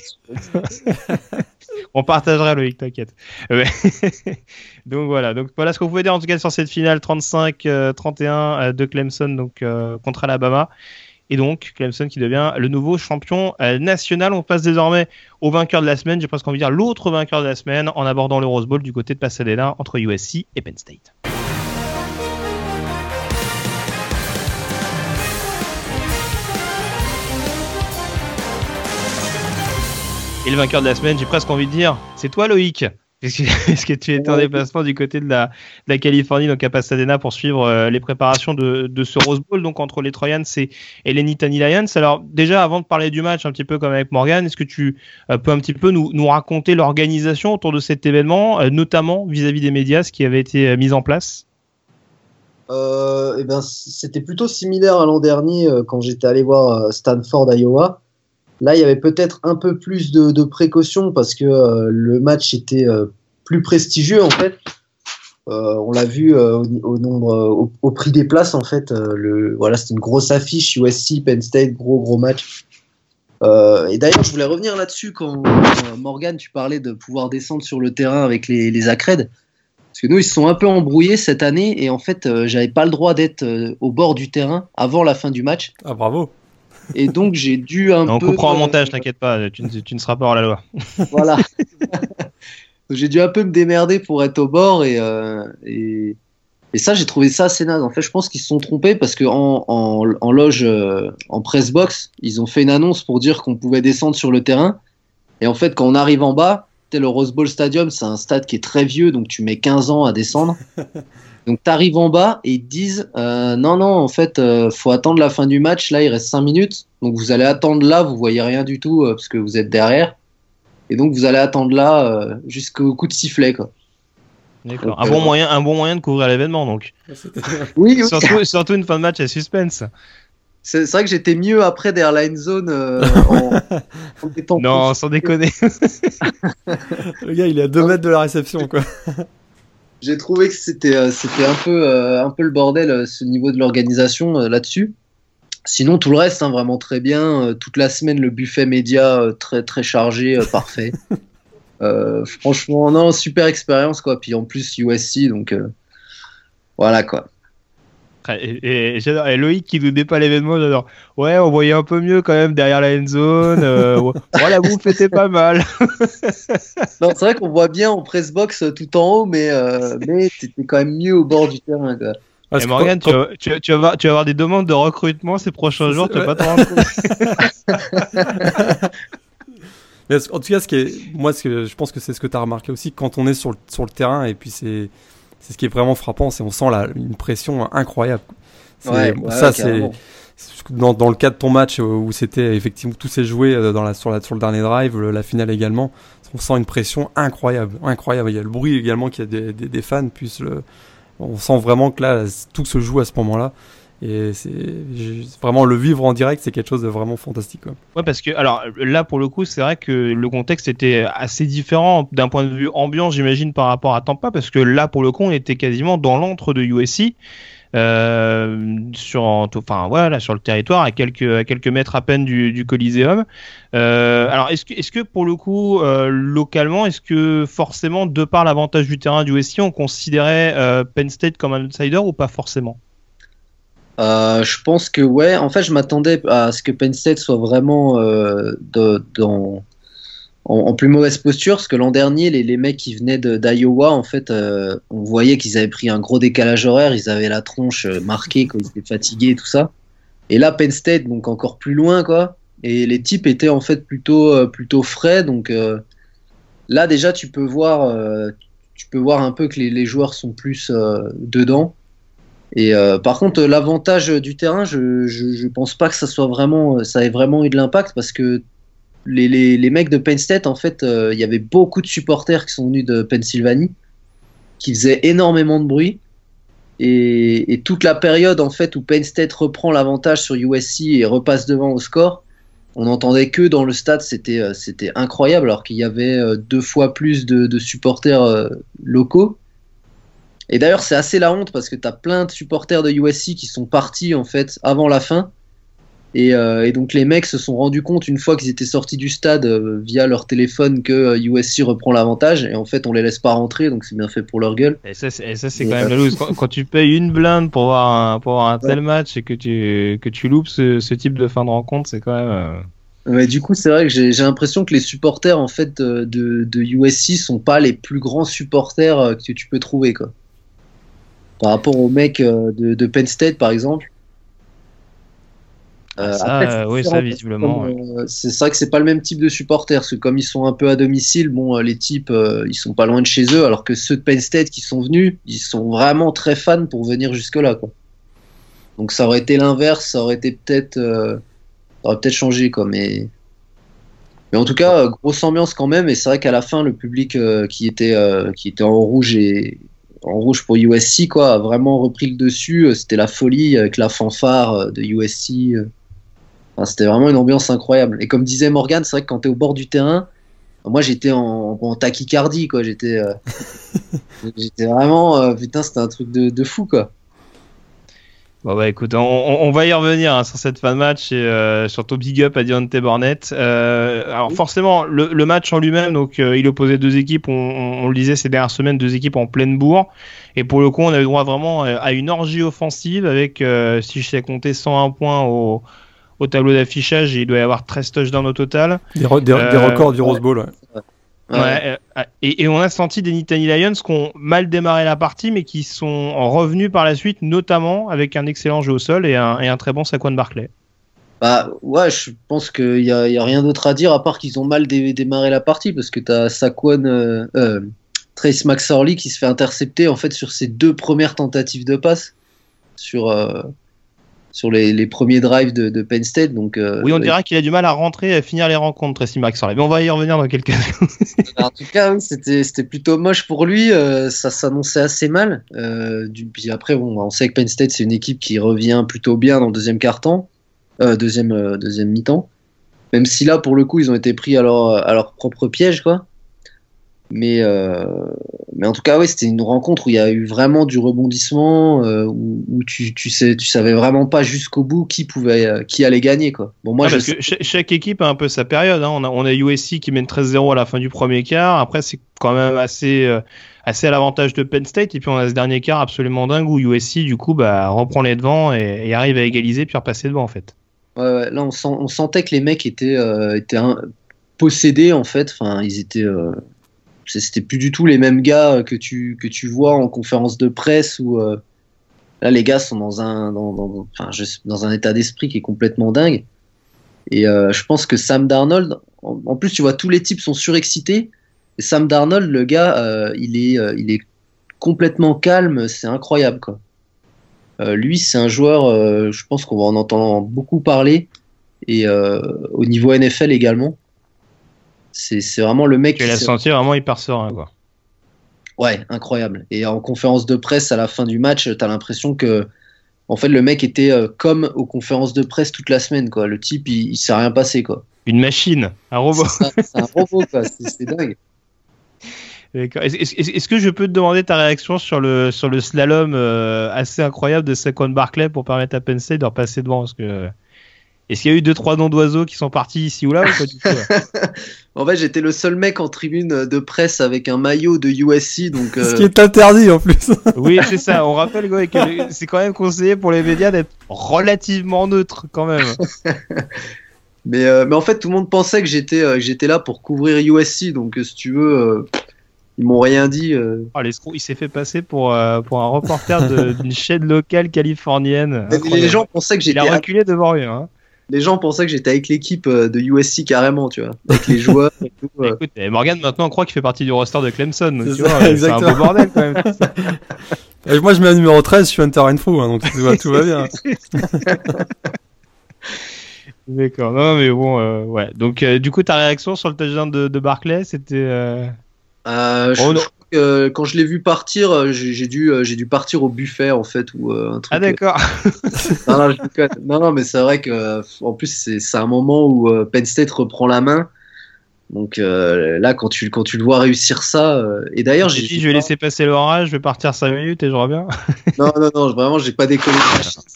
On partagera Loïc, t'inquiète. donc voilà, donc voilà ce qu'on pouvait dire en tout cas sur cette finale 35-31 euh, euh, de Clemson donc euh, contre Alabama. Et donc Clemson qui devient le nouveau champion national. On passe désormais au vainqueur de la semaine, j'ai presque envie de dire l'autre vainqueur de la semaine en abordant le Rose Bowl du côté de Pasadena entre USC et Penn State. Et le vainqueur de la semaine, j'ai presque envie de dire, c'est toi Loïc. Est-ce que, tu étais en déplacement du côté de la, Californie, donc à Pasadena, pour suivre euh, les préparations de, ce Rose Bowl, donc entre les Troyans et, les Nittany Lions? Alors déjà, avant de parler du match, un petit peu comme avec Morgan, est-ce que tu euh, peux un petit peu nous, raconter l'organisation autour de cet événement, euh, notamment vis-à-vis des médias, ce qui avait été mis en place? Eh ben, C'était plutôt similaire à l'an dernier quand j'étais allé voir Stanford, Iowa. Là, il y avait peut-être un peu plus de, de précautions parce que euh, le match était euh, plus prestigieux en fait. Euh, on l'a vu au, nombre, au, prix des places en fait. voilà, c'était une grosse affiche USC, Penn State, gros gros match. et d'ailleurs, je voulais revenir là-dessus quand, Morgan, tu parlais de pouvoir descendre sur le terrain avec les, les. Parce que nous, ils se sont un peu embrouillés cette année et en fait, j'avais pas le droit d'être au bord du terrain avant la fin du match. Ah bravo et donc, j'ai dû un peu. On comprend en montage, t'inquiète pas, tu, ne seras pas hors la loi. voilà. j'ai dû un peu me démerder pour être au bord et, euh, et, ça, j'ai trouvé ça assez naze. En fait, je pense qu'ils se sont trompés parce qu'en en, en, loge, euh, en press box, ils ont fait une annonce pour dire qu'on pouvait descendre sur le terrain. Et en fait, quand on arrive en bas, le Rose Bowl Stadium, c'est un stade qui est très vieux, donc tu mets 15 ans à descendre. Donc tu arrives en bas et ils te disent euh, non non en fait euh, faut attendre la fin du match là il reste 5 minutes donc vous allez attendre là vous voyez rien du tout euh, parce que vous êtes derrière et donc vous allez attendre là jusqu'au coup de sifflet quoi. D'accord. Un bon moyen un bon moyen de couvrir l'événement donc. oui, Surtout, surtout, une fin de match à suspense. C'est vrai que j'étais mieux après derrière la zone en, Non, sans déconner. Le gars, il est à 2 mètres de la réception, quoi j'ai trouvé que c'était euh, c'était un peu euh, un peu le bordel euh, ce niveau de l'organisation là-dessus. Sinon, tout le reste, hein, vraiment très bien. toute la semaine, le buffet média très très chargé, parfait. franchement, non, super expérience quoi. Puis en plus USC, donc voilà quoi. Et, et, Loïc qui nous pas l'événement, j'adore. Ouais, on voyait un peu mieux quand même derrière la end zone. Euh, la bouffe était pas mal. non, c'est vrai qu'on voit bien en press box tout en haut, mais, euh, mais t'étais quand même mieux au bord du terrain. et Morgan, tu, vas, tu, tu, vas tu, vas, avoir des demandes de recrutement ces prochains jours, tu vas pas te rendre compte. en tout cas, ce qui est, moi, ce que, je pense que c'est ce que tu as remarqué aussi quand on est sur le, sur le terrain et puis c'est c'est ce qui est vraiment frappant, c'est on sent la, une pression incroyable. ça, c'est dans, dans, le cas de ton match où c'était effectivement tout s'est joué euh, dans la, sur, la, sur le dernier drive, la finale également. On sent une pression incroyable, incroyable. Il y a le bruit également qu'il y a des, des, des fans, puis le, on sent vraiment que là tout se joue à ce moment-là. Et c'est vraiment le vivre en direct, c'est quelque chose de vraiment fantastique. Quoi. Ouais, parce que alors là pour le coup, c'est vrai que le contexte était assez différent d'un point de vue ambiant, j'imagine, par rapport à Tampa, parce que là pour le coup, on était quasiment dans l'antre de USC. Euh, sur, enfin voilà, sur le territoire, à quelques, à quelques mètres à peine du, du Coliseum. Euh, alors, est-ce que, est-ce que pour le coup, euh, localement, est-ce que forcément, de par l'avantage du terrain du USC, on considérait Penn State comme un outsider ou pas forcément? Euh, je pense que ouais. En fait, je m'attendais à ce que Penn State soit vraiment euh, dans, en, plus mauvaise posture, parce que l'an dernier, les, les, mecs qui venaient d'Iowa, en fait, euh, on voyait qu'ils avaient pris un gros décalage horaire, ils avaient la tronche marquée quand ils étaient fatigués et tout ça. Et là, Penn State, donc encore plus loin, quoi. Et les types étaient en fait plutôt plutôt frais, donc là déjà, tu peux voir, tu peux voir un peu que les, les joueurs sont plus dedans. Et euh, par contre, l'avantage du terrain, je, pense pas que ça soit vraiment, ça ait vraiment eu de l'impact parce que les, mecs de Penn State, en fait, euh, il y avait beaucoup de supporters qui sont venus de Pennsylvanie, qui faisaient énormément de bruit. Et, toute la période en fait où Penn State reprend l'avantage sur USC et repasse devant au score, on n'entendait que dans le stade, c'était euh, incroyable alors qu'il y avait deux fois plus de supporters locaux. Et d'ailleurs, c'est assez la honte parce que tu as plein de supporters de USC qui sont partis en fait avant la fin. Et, euh, et donc les mecs se sont rendus compte une fois qu'ils étaient sortis du stade euh, via leur téléphone que USC euh, reprend l'avantage. Et en fait, on les laisse pas rentrer, donc c'est bien fait pour leur gueule. Et ça, c'est, quand même la loose. Quand, tu payes une blinde pour voir un, pour voir un tel match et que tu, que tu loupes ce, ce type de fin de rencontre, c'est quand même. Ouais, du coup, c'est vrai que j'ai, l'impression que les supporters en fait de, de, de USC sont pas les plus grands supporters que tu peux trouver quoi par rapport aux mecs euh, de, de Penn State, par exemple. Euh, ça, oui, ça visiblement. Euh, c'est vrai que c'est pas le même type de supporters, parce que comme ils sont un peu à domicile, bon, les types, ils sont pas loin de chez eux, alors que ceux de Penn State qui sont venus, ils sont vraiment très fans pour venir jusque là, quoi. Donc ça aurait été l'inverse, ça aurait été peut-être, aurait peut-être changé, quoi. Mais, mais en tout cas, grosse ambiance quand même. Et c'est vrai qu'à la fin, le public qui était, qui était en rouge et, en rouge pour USC, quoi, a vraiment repris le dessus. Euh, c'était la folie avec la fanfare euh, de USC. Euh. Enfin, c'était vraiment une ambiance incroyable. Et comme disait Morgan, c'est vrai que quand tu es au bord du terrain, moi j'étais en, en, tachycardie, quoi. J'étais, j'étais vraiment, putain, c'était un truc de, de fou, quoi. Bon bah écoute, on, va y revenir hein, sur cette fin de match et euh, sur ton big up à Deontay Burnett. Euh, alors forcément, le, le, match en lui-même, donc euh, il opposait deux équipes, on, on, le disait ces dernières semaines, deux équipes en pleine bourre. Et pour le coup, on avait droit vraiment euh, à une orgie offensive avec, euh, si je sais compter, 101 points au, au tableau d'affichage et il doit y avoir 13 touchdowns au total. Des, des, records du Rose Bowl, ouais. Ouais, euh, et, et, on a senti des Nittany Lions qui ont mal démarré la partie, mais qui sont revenus par la suite, notamment avec un excellent jeu au sol et un, et un très bon Saquon Barclay. Bah ouais, je pense qu'il n'y a, y a, rien d'autre à dire à part qu'ils ont mal démarré la partie parce que tu as Saquon, euh, euh, Trace McSorley qui se fait intercepter en fait sur ses deux premières tentatives de passe sur, euh, sur les, les, premiers drives de, de Penn State. Donc, euh, oui, on dirait qu'il a du mal à rentrer et à finir les rencontres, Tracy McSorley. Mais on va y revenir dans quelques En tout cas, c'était plutôt moche pour lui. Euh, ça s'annonçait assez mal. Euh, du, puis après, bon, on sait que Penn State, c'est une équipe qui revient plutôt bien dans le deuxième quart-temps, deuxième, deuxième mi-temps. Même si là, pour le coup, ils ont été pris à leur, à leur propre piège, quoi. Mais, mais en tout cas, oui, c'était une rencontre où il y a eu vraiment du rebondissement, euh, où, où tu, tu, sais, tu savais vraiment pas jusqu'au bout qui pouvait, euh, qui allait gagner, quoi. Bon, moi, ah, je parce que chaque, chaque, équipe a un peu sa période. Hein. On, a, on a USC qui mène 13-0 à la fin du premier quart. Après, c'est quand même assez, euh, assez à l'avantage de Penn State. Et puis, on a ce dernier quart absolument dingue où USC, du coup, bah, reprend les devants et, et arrive à égaliser puis repasser devant, en fait. Ouais, ouais. Là, on, sent, on, sentait que les mecs étaient, étaient un, possédés, en fait. Enfin, ils étaient c'était plus du tout les mêmes gars que tu, que tu vois en conférence de presse où euh, là les gars sont dans un, dans, enfin, je, dans un état d'esprit qui est complètement dingue. Et euh, je pense que Sam Darnold, en, plus tu vois tous les types sont surexcités. Et Sam Darnold, le gars, euh, il, est, euh, il est complètement calme, c'est incroyable quoi. Euh, lui, c'est un joueur, euh, je pense qu'on va en entendre beaucoup parler et au niveau NFL également. C'est vraiment le mec. Tu l'as senti vraiment hyper serein, quoi. Ouais, incroyable. Et en conférence de presse à la fin du match, t'as l'impression que, en fait, le mec était euh, comme aux conférences de presse toute la semaine, quoi. Le type, il, il s'est rien passé, quoi. Une machine, un robot. C'est un robot, quoi. C'est dingue. Est-ce que je peux te demander ta réaction sur le, sur le slalom euh, assez incroyable de Saquon Barclay pour permettre à Penn State de repasser devant? Parce que est-ce qu'il y a eu deux trois noms d'oiseaux qui sont partis ici ou là ou pas du tout En fait, j'étais le seul mec en tribune de presse avec un maillot de USC, donc. Euh... Ce qui est interdit en plus. oui, c'est ça. On rappelle que c'est quand même conseillé pour les médias d'être relativement neutre quand même. mais, euh, mais en fait, tout le monde pensait que j'étais euh, j'étais là pour couvrir USC, donc euh, si tu veux. Euh, ils m'ont rien dit. Euh... Oh, il s'est fait passer pour, euh, pour un reporter d'une chaîne locale californienne. Les gens pensaient que j'étais. Il a reculé devant rien. Hein les gens pensaient que j'étais avec l'équipe euh, de USC carrément, tu vois, avec les joueurs et tout. Euh. Écoute, Morgan maintenant croit qu'il fait partie du roster de Clemson, c'est un beau bordel quand même. et moi je mets un numéro 13, je suis Hunter Info, hein, donc tout va, tout va bien. D'accord, non mais bon, euh, ouais. Donc euh, du coup ta réaction sur le touchdown de, de Barclay, c'était... Euh... je, euh, quand je l'ai vu partir, euh, j'ai dû, euh, j'ai dû partir au buffet en fait ou un truc. Ah d'accord. non, non, non, non, mais c'est vrai que en plus c'est un moment où Penn State reprend la main. Donc là, quand tu, quand tu le vois réussir ça, et d'ailleurs, j'ai dit, je vais laisser passer l'orage, je vais partir 5 minutes et je reviens. non, non, non, vraiment, j'ai pas décollé.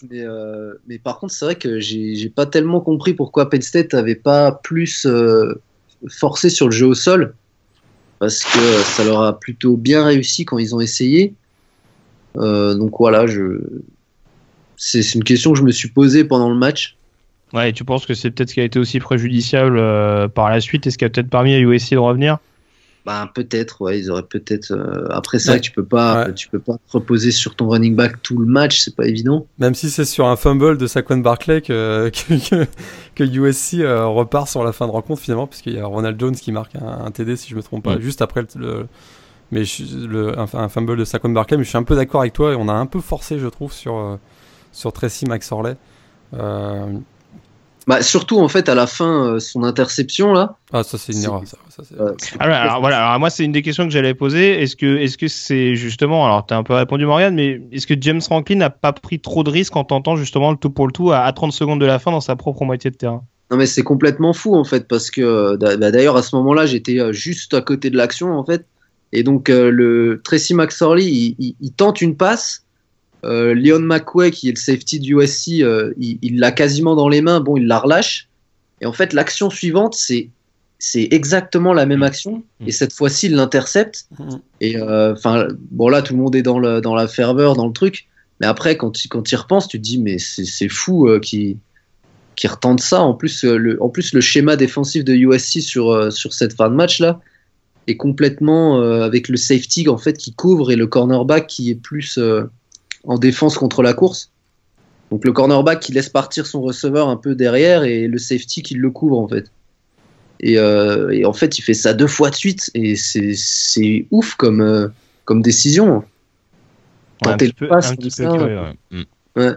mais, mais par contre, c'est vrai que j'ai pas tellement compris pourquoi Penn State avait pas plus forcé sur le jeu au sol parce que ça leur a plutôt bien réussi quand ils ont essayé. Euh, donc voilà, c'est une question que je me suis posée pendant le match. Ouais, et tu penses que c'est peut-être ce qui a été aussi préjudiciable euh, par la suite? Et ce qui a peut-être permis à USC de revenir? Bah, peut-être, ouais, ils auraient peut-être. Euh, après ça, ouais. tu peux pas, ouais. tu peux pas te reposer sur ton running back tout le match, c'est pas évident. Même si c'est sur un fumble de Saquon Barclay que que, que USC euh, repart sur la fin de rencontre finalement, puisqu'il y a Ronald Jones qui marque un, un TD si je me trompe pas, juste après le, le mais je, le, un, un, fumble de Saquon Barclay. Mais je suis un peu d'accord avec toi et on a un peu forcé, je trouve, sur euh, sur Tracy McSorley. Euh, bah, surtout en fait à la fin euh, son interception là. Ah ça c'est une erreur. Ça, ça, euh, alors, alors, voilà, alors moi c'est une des questions que j'allais poser. Est-ce que est-ce que c'est justement alors t'as un peu répondu Morgan, mais est-ce que James Franklin n'a pas pris trop de risques en tentant justement le tout pour le tout à, à 30 secondes de la fin dans sa propre moitié de terrain? Non mais c'est complètement fou en fait parce que bah, d'ailleurs à ce moment-là j'étais euh, juste à côté de l'action en fait et donc euh, le Tracy McSorley il, il, il tente une passe euh, Leon McWay, qui est le safety du USC, euh, il l'a quasiment dans les mains. Bon, il la relâche. Et en fait, l'action suivante, c'est c'est exactement la même action. Et cette fois-ci, il l'intercepte. Et enfin, euh, bon là, tout le monde est dans, le, dans la ferveur, dans le truc. Mais après, quand tu quand y repenses, tu te dis, mais c'est fou euh, qui qui retente ça. En plus, le, en plus, le schéma défensif de USC sur, sur cette fin de match là est complètement avec le safety en fait qui couvre et le cornerback qui est plus en défense contre la course. Donc le cornerback qui laisse partir son receveur un peu derrière et le safety qui le couvre en fait. Et, euh, et en fait, il fait ça deux fois de suite et c'est ouf comme, euh, comme décision. Ouais, un, petit peu, passe, un petit peu curieux, ouais. Ouais.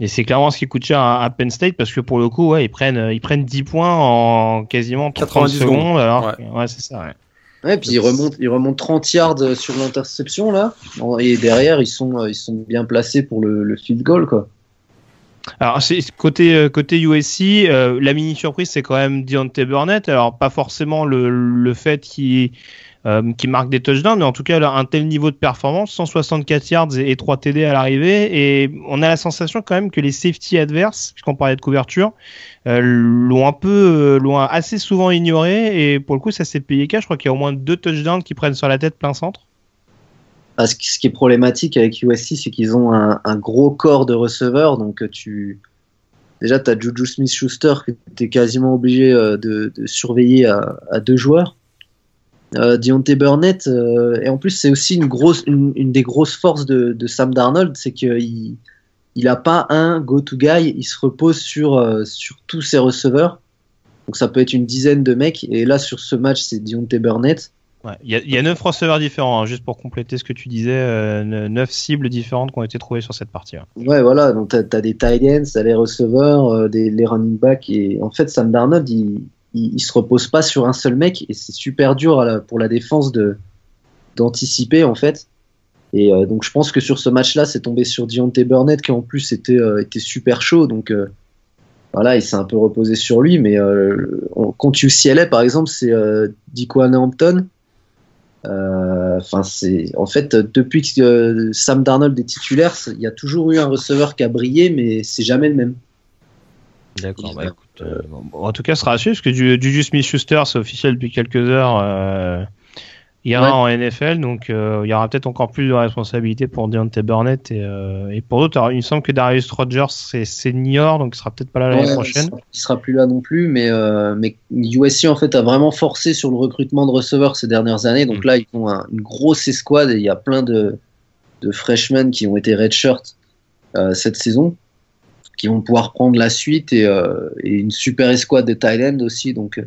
Et c'est clairement ce qui coûte cher à, à, Penn State parce que pour le coup, ouais, ils prennent, ils prennent 10 points en quasiment 30 secondes. secondes alors, ouais, ouais c'est ça. Ouais. Puis ils remontent, ils remontent 30 yards sur l'interception là, et derrière ils sont, ils sont bien placés pour le, le field goal quoi. Alors côté euh, côté USC, euh, la mini surprise c'est quand même Deontay Burnett. Alors pas forcément le, le fait qu'il euh, qui marque des touchdowns, mais en tout cas, un tel niveau de performance, 164 yards et, 3 TD à l'arrivée, et on a la sensation quand même que les safety adverses, puisqu'on parlait de couverture, euh, l'ont un peu, euh, l'ont assez souvent ignoré, et pour le coup, ça s'est payé cash. Je crois qu'il y a au moins deux touchdowns qui prennent sur la tête plein centre. Ah, ce qui est problématique avec USC, c'est qu'ils ont un, gros corps de receveurs, donc tu déjà tu as Juju Smith-Schuster que tu es quasiment obligé de, surveiller à deux joueurs. Euh, Deontay Burnett, euh, et en plus c'est aussi une, grosse, une, des grosses forces de, Sam Darnold, c'est qu'il il n'a pas un go-to-guy, il se repose sur, euh, sur tous ses receveurs. Donc ça peut être une dizaine de mecs, et là sur ce match c'est Deontay Burnett. Il y, a neuf receveurs différents, hein, juste pour compléter ce que tu disais, neuf cibles différentes qui ont été trouvées sur cette partie. Ouais, voilà, donc tu as, des tight ends, tu as les receveurs, des, les running backs, et en fait Sam Darnold, il, il, se repose pas sur un seul mec et c'est super dur pour la défense de d'anticiper en fait. Et euh, donc je pense que sur ce match-là, c'est tombé sur Deontay Burnett qui en plus était, euh, était super chaud. Donc euh, voilà, il s'est un peu reposé sur lui. Mais contre UCLA, par exemple, c'est euh, Hampton. Enfin, c'est en fait depuis que Sam Darnold est titulaire, il y a toujours eu un receveur qui a brillé, mais c'est jamais le même. D'accord. Bah, euh, en tout cas, ce sera à parce que Juju Smith-Schuster, c'est officiel depuis quelques heures. Euh, il y aura en NFL, donc euh, il y aura peut-être encore plus de responsabilités pour Deontay Burnett et, pour d'autres. Il me semble que Darius Rogers c'est senior, donc il sera peut-être pas là l'année prochaine. Il sera, plus là non plus, mais, mais USC en fait a vraiment forcé sur le recrutement de receveurs ces dernières années. Donc mm. là, ils ont une grosse escouade et il y a plein de, de freshmen qui ont été redshirt cette saison qui vont pouvoir prendre la suite et, euh, une super escouade de Thailand aussi. Donc,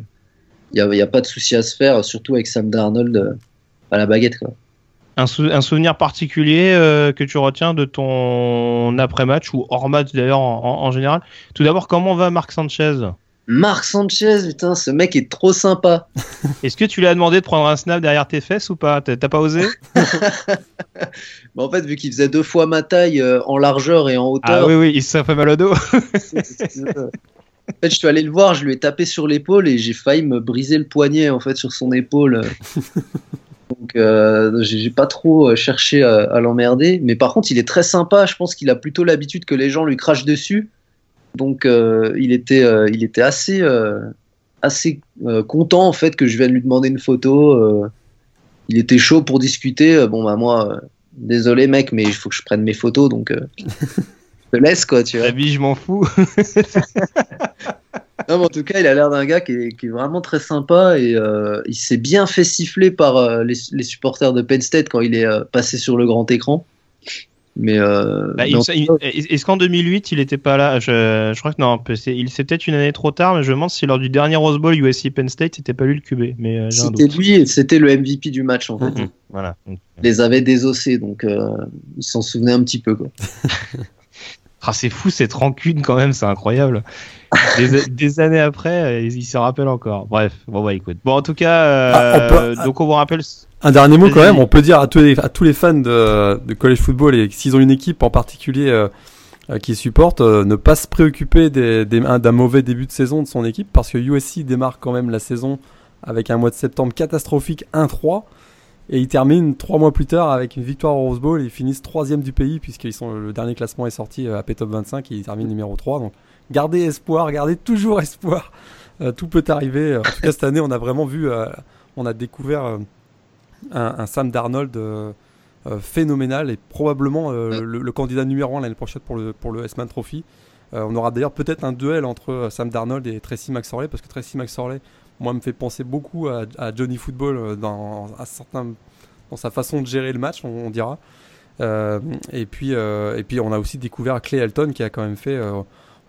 il euh, n'y a, pas de souci à se faire, surtout avec Sam Darnold euh, à la baguette. Un, souvenir particulier que tu retiens de ton après-match ou hors match d'ailleurs en, général? Tout d'abord, comment va Marc Sanchez? Marc Sanchez, putain, ce mec est trop sympa. Est-ce que tu lui as demandé de prendre un snap derrière tes fesses ou pas? T'as pas osé? En fait, vu qu'il faisait deux fois ma taille euh, en largeur et en hauteur. Ah oui, oui, il s'est fait mal au dos. en fait, je suis allé le voir, je lui ai tapé sur l'épaule et j'ai failli me briser le poignet en fait sur son épaule. Donc, euh, j'ai pas trop euh, cherché à l'emmerder. Mais par contre, il est très sympa. Je pense qu'il a plutôt l'habitude que les gens lui crachent dessus. Donc euh, il était, euh, il était assez, euh, assez content en fait que je vienne lui demander une photo. il était chaud pour discuter. Bon bah moi, désolé mec, mais il faut que je prenne mes photos donc je te laisse quoi, tu vois. La vie, je m'en fous. en tout cas, il a l'air d'un gars qui est, vraiment très sympa et il s'est bien fait siffler par les, les, supporters de Penn State quand il est passé sur le grand écran. Mais, euh, bah, est-ce qu'en 2008 il était pas là? Je, je, crois que non, il c'est peut-être une année trop tard, mais je me demande si lors du dernier Rose Bowl USC Penn State c'était pas lui le QB. Mais euh, c'était lui, c'était le MVP du match en fait. Mm-hmm. Voilà. Il les avait désossés, donc euh, il s'en souvenait un petit peu quoi. ah, c'est fou cette rancune quand même, c'est incroyable. Des, années après, il, se rappelle encore. Bref, bon bah écoute. Bon en tout cas, ah, donc on vous rappelle. Un dernier mot quand même, on peut dire à tous les, à tous les fans de, de college football et s'ils ont une équipe en particulier euh, euh qui supporte, euh, ne pas se préoccuper des, d'un mauvais début de saison de son équipe parce que USC démarre quand même la saison avec un mois de septembre catastrophique 1-3 et ils terminent trois mois plus tard avec une victoire au Rose Bowl et ils finissent troisième du pays puisqu'ils sont le dernier classement est sorti à P-Top 25 et ils terminent numéro 3 donc gardez espoir, gardez toujours espoir, euh, tout peut arriver. En tout cas cette année on a vraiment vu, on a découvert un, Sam Darnold euh, euh, phénoménal et probablement euh, le, candidat numéro 1 l'année prochaine pour le, pour le S-Man Trophy. on aura d'ailleurs peut-être un duel entre Sam Darnold et Tracy McSorley parce que Tracy McSorley, moi, me fait penser beaucoup à, Johnny Football dans, à dans sa façon de gérer le match, on, dira. et, puis, et puis, on a aussi découvert Clay Elton qui a quand même fait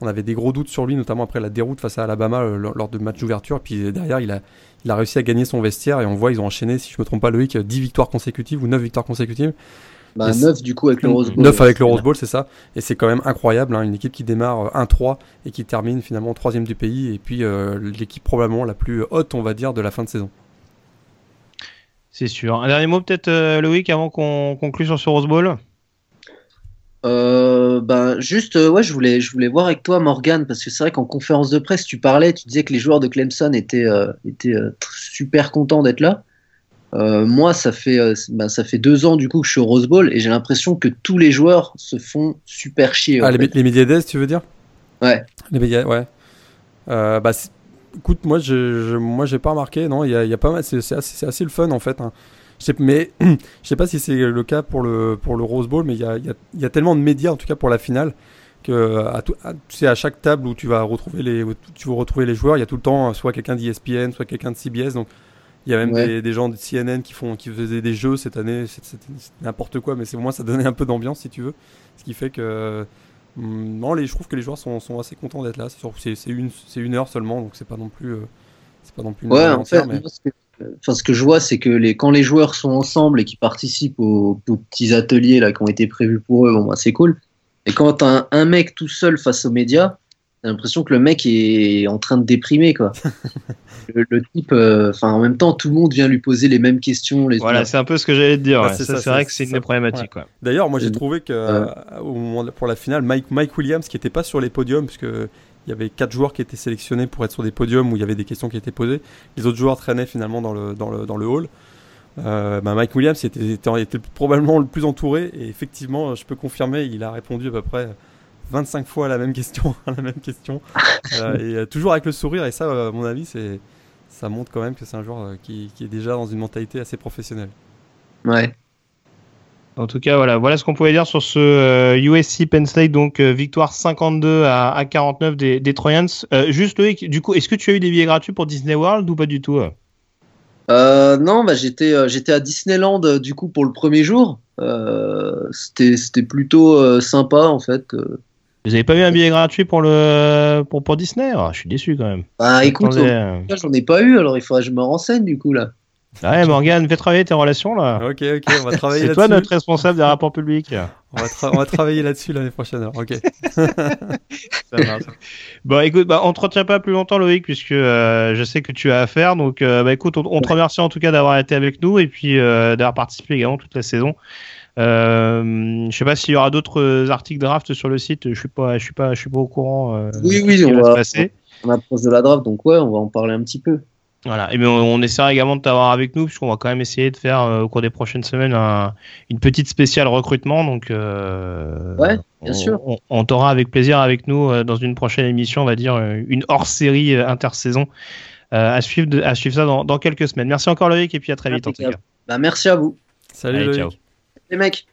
on avait des gros doutes sur lui, notamment après la déroute face à Alabama lors de match d'ouverture. Puis derrière, il a, il a réussi à gagner son vestiaire et on voit ils ont enchaîné, si je me trompe pas Loïc, 10 victoires consécutives ou 9 victoires consécutives. Bah, 9 du coup avec le Rose Bowl. 9 avec le Rose Bowl, c'est ça. Et c'est quand même incroyable, hein, une équipe qui démarre 1-3 et qui termine finalement 3 du pays et puis euh, l'équipe probablement la plus haute, on va dire, de la fin de saison. C'est sûr. Un dernier mot peut-être euh, Loïc avant qu'on conclue sur ce Rose Bowl? Euh, ben juste euh, ouais je voulais je voulais voir avec toi Morgan parce que c'est vrai qu'en conférence de presse tu parlais tu disais que les joueurs de Clemson étaient euh, étaient super contents d'être là moi, ça fait, bah, ça fait deux ans du coup que je suis au Rose Bowl et j'ai l'impression que tous les joueurs se font super chier. Ah, les, les tu veux dire? Ouais. Les médias, ouais. bah, écoute, moi, je, moi, j'ai pas remarqué. Non, il y a, y a, pas mal. C'est assez, assez, le fun en fait. Hein. Mais je sais pas si c'est le cas pour le, pour le Rose Bowl, mais il y a, y, a, y a, tellement de médias, en tout cas pour la finale, que à, tout, à, tu sais, à chaque table où tu vas retrouver les, tu vas retrouver les joueurs, il y a tout le temps soit quelqu'un d'ESPN, soit quelqu'un de CBS. Donc il y a même ouais. des, des, gens de CNN qui, font, qui faisaient des jeux cette année. C'est n'importe quoi, mais c'est au moins ça donnait un peu d'ambiance si tu veux. Ce qui fait que. Non, les, je trouve que les joueurs sont, sont assez contents d'être là. C'est une, une heure seulement, donc c'est pas non plus. c'est pas non plus. Ouais, en fait, mais... Enfin, ce que je vois, c'est que les, quand les joueurs sont ensemble et qui participent aux, aux, petits ateliers là, qui ont été prévus pour eux, bon, bah, c'est cool. Et quand un mec tout seul face aux médias, t'as l'impression que le mec est en train de déprimer, quoi. le, le, type, enfin, euh, en même temps, tout le monde vient lui poser les mêmes questions. Les voilà, c'est un peu ce que j'allais te dire. Bah, ouais. C'est vrai que c'est une des problématiques. Ouais. D'ailleurs, moi, j'ai trouvé que euh, au moment de, pour la finale, Mike, Mike Williams, qui n'était pas sur les podiums, puisque il y avait quatre joueurs qui étaient sélectionnés pour être sur des podiums où il y avait des questions qui étaient posées. Les autres joueurs traînaient finalement dans le, dans le, dans le hall. Euh, bah Mike Williams était, était, était, probablement le plus entouré et effectivement, je peux confirmer, il a répondu à peu près 25 fois la même question, la même question, euh, et euh, toujours avec le sourire. Et ça, à mon avis, c'est ça montre quand même que c'est un joueur qui, qui, est déjà dans une mentalité assez professionnelle. Ouais. En tout cas, voilà, voilà ce qu'on pouvait dire sur ce euh, USC Penn State, donc euh, victoire 52 à, à 49 des, des Trojans. Euh, juste Loïc, du coup, est-ce que tu as eu des billets gratuits pour Disney World ou pas du tout euh, Non, bah, j'étais j'étais à Disneyland du coup pour le premier jour. c'était c'était plutôt sympa en fait. Vous avez pas eu un billet gratuit pour le pour, pour Disney? Oh, Je suis déçu quand même. Bah écoute, j'en ai pas eu, alors il faudrait que je me renseigne du coup là. Ouais, Morgane, fais travailler tes relations là. Ok, ok, on va travailler C'est toi notre responsable des rapports publics. On va, on va travailler là-dessus l'année prochaine. Alors. Ok. Ça marche. Bon, écoute, bah, on te retient pas plus longtemps, Loïc, puisque euh, je sais que tu as affaire. Donc, euh, bah, écoute, on, on, te remercie en tout cas d'avoir été avec nous et puis euh, d'avoir participé également toute la saison. Euh, je sais pas s'il y aura d'autres articles draft sur le site. Je suis pas, je suis pas, je suis pas au courant. oui, oui, on va, va on approche de la draft, donc ouais, on va en parler un petit peu. Voilà, et bien on, on essaiera également de t'avoir avec nous, puisqu'on va quand même essayer de faire euh, au cours des prochaines semaines un, une petite spéciale recrutement. Donc, euh, ouais, bien on, sûr. On, on t'aura avec plaisir avec nous euh, dans une prochaine émission, on va dire une hors série intersaison. à, suivre de, à suivre ça dans, dans, quelques semaines. Merci encore Loïc, et puis à très vite en tout cas. Bah, merci à vous. Salut Allez, ciao. Les mecs.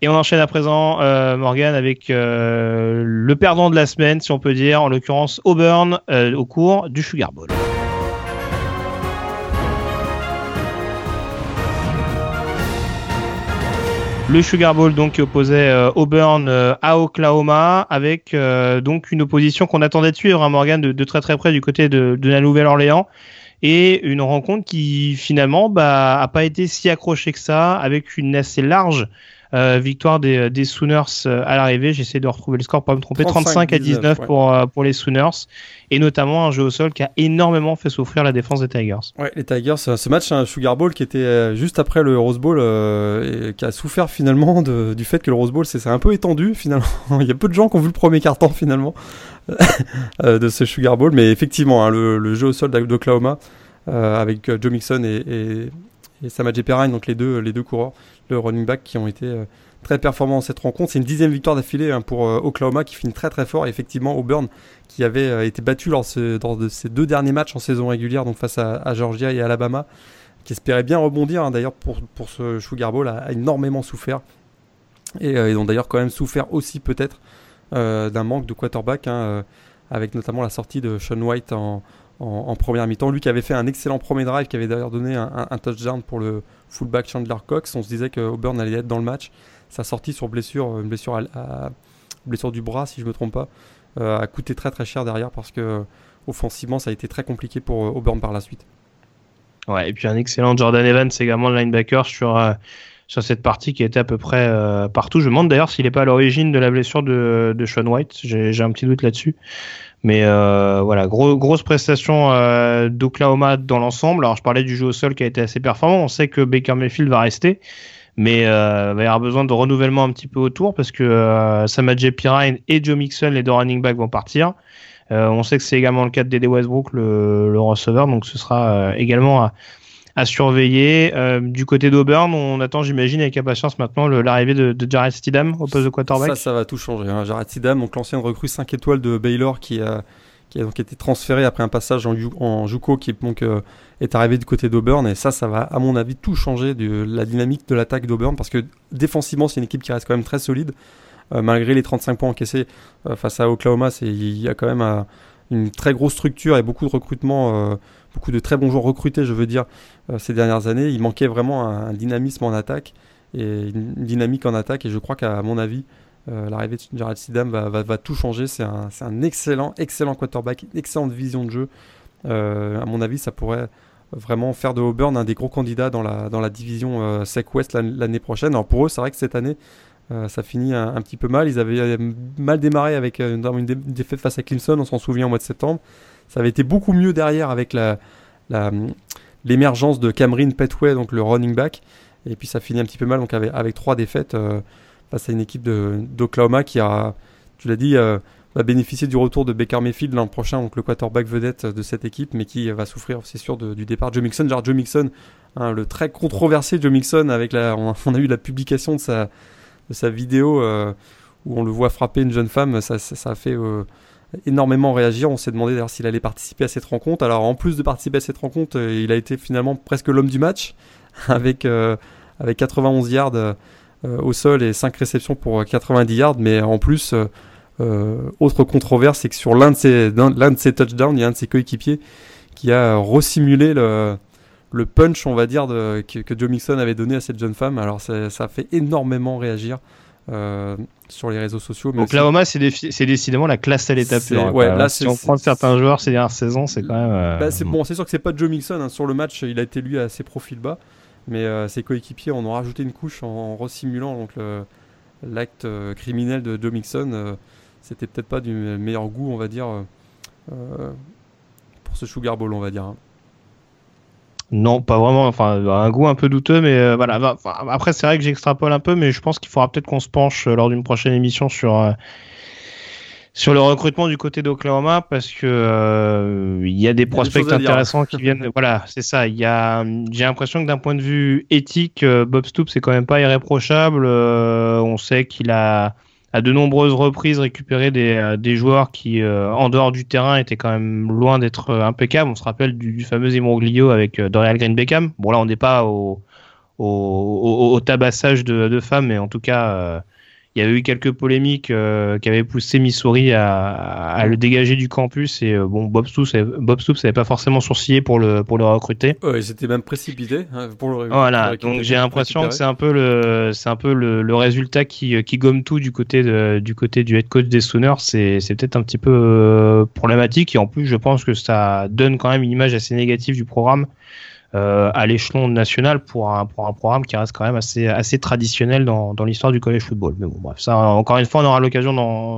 Et on enchaîne à présent, euh, Morgan, avec euh, le perdant de la semaine, si on peut dire, en l'occurrence Auburn, euh, au cours du Sugar Bowl. Le Sugar Bowl donc qui opposait euh, Auburn à Oklahoma avec donc une opposition qu'on attendait de suivre hein, Morgan de, de, très très près du côté de, de la Nouvelle-Orléans et une rencontre qui finalement bah, a pas été si accrochée que ça avec une assez large euh, victoire des, des Sooners à l'arrivée. J'essaie de retrouver le score pour pas me tromper. 35, à 19 ouais. pour, pour les Sooners. Et notamment un jeu au sol qui a énormément fait souffrir la défense des Tigers. Ouais, les Tigers, ce match, un Sugar Bowl qui était juste après le Rose Bowl euh, et qui a souffert finalement de, du fait que le Rose Bowl c'est un peu étendu finalement. Il y a peu de gens qui ont vu le premier carton finalement de ce Sugar Bowl. Mais effectivement, hein, le, le, jeu au sol d'Oklahoma euh, avec Joe Mixon et, et, et Samaje Perrine, donc les deux, les deux coureurs, le running back qui ont été euh, très performants dans cette rencontre. C'est une dixième victoire d'affilée hein, pour euh, Oklahoma qui finit très très fort. Et effectivement, Auburn qui avait euh, été battu lors, de ces deux derniers matchs en saison régulière, donc face à, Georgia et Alabama, qui espérait bien rebondir hein, d'ailleurs pour, pour ce Sugar Bowl, a, a énormément souffert. Et ils ont d'ailleurs quand même souffert aussi peut-être d'un manque de quarterback, hein, avec notamment la sortie de Sean White en, en, première mi-temps. Lui qui avait fait un excellent premier drive, qui avait d'ailleurs donné un, touchdown pour le fullback Chandler Cox. On se disait que Auburn allait être dans le match. Sa sortie sur blessure, une blessure, du bras, si je me trompe pas, euh, a coûté très très cher derrière parce que offensivement, ça a été très compliqué pour euh, Auburn par la suite. Ouais, et puis un excellent Jordan Evans également le linebacker sur euh, sur cette partie qui était à peu près euh, partout. Je me demande d'ailleurs s'il n'est pas à l'origine de la blessure de Sean White. J'ai un petit doute là-dessus. Mais euh, voilà, gros, grosse prestation euh, d'Oklahoma dans l'ensemble. Alors je parlais du jeu au sol qui a été assez performant. On sait que Baker Mayfield va rester, mais euh, va y avoir besoin de renouvellement un petit peu autour parce que euh, Samadje Pirine et Joe Mixon, les deux running backs, vont partir. Euh, on sait que c'est également le cas de Dede Westbrook, le, le receveur, donc ce sera euh, également à, à surveiller. du côté d'Auburn, on attend, j'imagine, avec impatience maintenant l'arrivée de, de, Jared Stidham au poste de quarterback. Ça, ça va tout changer. Hein. Jared Stidham, donc l'ancienne recrue 5 étoiles de Baylor qui a donc été transféré après un passage en, en Juco qui donc, euh, est arrivé du côté d'Auburn. Et ça, ça va, à mon avis, tout changer de la dynamique de l'attaque d'Auburn parce que défensivement, c'est une équipe qui reste quand même très solide. Euh, malgré les 35 points encaissés euh, face à Oklahoma, il y a quand même une très grosse structure et beaucoup de recrutement, beaucoup de très bons joueurs recrutés, je veux dire, ces dernières années. Il manquait vraiment un, dynamisme en attaque et une dynamique en attaque. Et je crois qu'à mon avis, euh, l'arrivée de Jared Sidam va, tout changer. C'est un, un, excellent, excellent quarterback, une excellente vision de jeu. Euh, à mon avis, ça pourrait vraiment faire de Auburn un des gros candidats dans la, division euh, SEC West l'année prochaine. Alors pour eux, c'est vrai que cette année, ça finit un, petit peu mal. Ils avaient mal démarré avec une, défaite face à Clemson, on s'en souvient au mois de septembre. Ça avait été beaucoup mieux derrière avec l'émergence de Cameron Petway, donc le running back. Et puis ça finit un petit peu mal donc avec, trois défaites face à une équipe d'Oklahoma qui a, tu l'as dit, euh, va bénéficier du retour de Baker Mayfield l'an prochain, donc le quarterback vedette de cette équipe, mais qui va souffrir, c'est sûr, du départ de Joe Mixon. Genre Joe Mixon, hein, le très controversé Joe Mixon, avec on, a eu la publication de sa, de vidéo euh, où on le voit frapper une jeune femme, ça, a fait euh, énormément réagir. On s'est demandé d'ailleurs s'il allait participer à cette rencontre. Alors en plus de participer à cette rencontre, il a été finalement presque l'homme du match, avec, avec 91 yards euh, au sol et 5 réceptions pour 90 yards. Mais en plus, euh, euh, autre controverse, c'est que sur l'un de ses, l'un de touchdowns, il y a un de ses coéquipiers qui a resimulé le, le punch, on va dire, de, que, Joe Mixon avait donné à cette jeune femme. Alors ça, ça a fait énormément réagir sur les réseaux sociaux. Mais Oklahoma, c'est, décidément la classe à l'étape. Ouais, là, si on prend certains joueurs ces dernières saisons, c'est quand même. Bah, c'est bon, c'est sûr que c'est pas Joe Mixon. Hein. Sur le match, il a été lui à ses profils bas. Mais euh, ses coéquipiers en ont rajouté une couche en, resimulant donc l'acte euh, criminel de Joe Mixon. Euh, c'était peut-être pas du meilleur goût, on va dire, pour ce Sugar Bowl, on va dire. Hein. Non, pas vraiment. Enfin, un goût un peu douteux, mais voilà. après, c'est vrai que j'extrapole un peu, mais je pense qu'il faudra peut-être qu'on se penche lors d'une prochaine émission sur sur le recrutement du côté d'Oklahoma parce que euh, il y a des prospects intéressants qui viennent. Voilà, c'est ça. Il y a, j'ai l'impression que d'un point de vue éthique, euh, Bob Stoops c'est quand même pas irréprochable. Euh, on sait qu'il a à de nombreuses reprises récupéré des, des joueurs qui, en dehors du terrain, étaient quand même loin d'être impeccables. On se rappelle du, fameux imbroglio avec Dorial Green Beckham. Bon là, on n'est pas au, au, au, tabassage de, de femmes, mais en tout cas il y avait eu quelques polémiques euh, qui avaient poussé Missouri à, le dégager du campus et euh, bon Bob Stoops Bob Stoops n'avait pas forcément sourcillé pour le pour le recruter. Ouais, c'était même précipité hein, pour le. Voilà, donc j'ai l'impression que c'est un peu le c'est un peu le, le, résultat qui, qui gomme tout du côté de, du côté du head coach des Sooners, c'est c'est peut-être un petit peu euh, problématique et en plus je pense que ça donne quand même une image assez négative du programme. Euh, à l'échelon national pour un, pour un programme qui reste quand même assez, assez traditionnel dans, dans l'histoire du college football. Mais bon, bref, ça, encore une fois, on aura l'occasion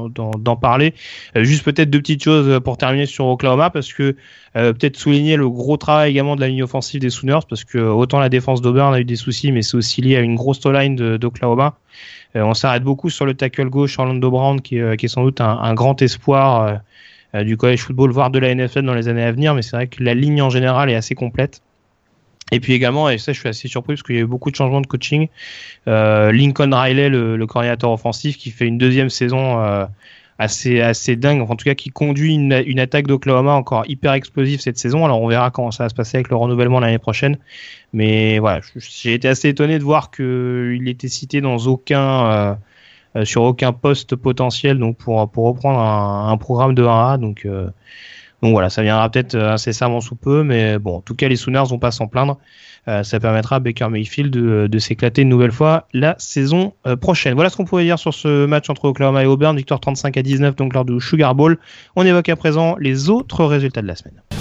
d'en parler. Euh, juste peut-être deux petites choses pour terminer sur Oklahoma, parce que euh, peut-être souligner le gros travail également de la ligne offensive des Sooners, parce que autant la défense d'Auburn a eu des soucis, mais c'est aussi lié à une grosse line d'Oklahoma. on s'arrête beaucoup sur le tackle gauche Orlando Brown, qui, qui est sans doute un, un grand espoir du college football, voire de la NFL dans les années à venir, mais c'est vrai que la ligne en général est assez complète. Et puis également, et ça je suis assez surpris parce qu'il y a eu beaucoup de changements de coaching, euh, Lincoln Riley, le, le, coordinateur offensif, qui fait une deuxième saison euh, assez assez dingue, en tout cas qui conduit une, une attaque d'Oklahoma encore hyper explosive cette saison. Alors on verra comment ça va se passer avec le renouvellement l'année prochaine. Mais voilà, j'ai été assez étonné de voir qu'il était cité dans aucun... Euh, euh, sur aucun poste potentiel donc pour pour reprendre un, un programme de 1A donc euh, donc voilà, ça viendra peut-être euh, incessamment sous peu, mais bon, en tout cas, les Sooners vont pas s'en plaindre. Euh, ça permettra à Baker Mayfield de, de s'éclater une nouvelle fois la saison euh, prochaine. Voilà ce qu'on pouvait dire sur ce match entre Oklahoma et Auburn, victoire 35 à 19 donc lors du Sugar Bowl. On évoque à présent les autres résultats de la semaine.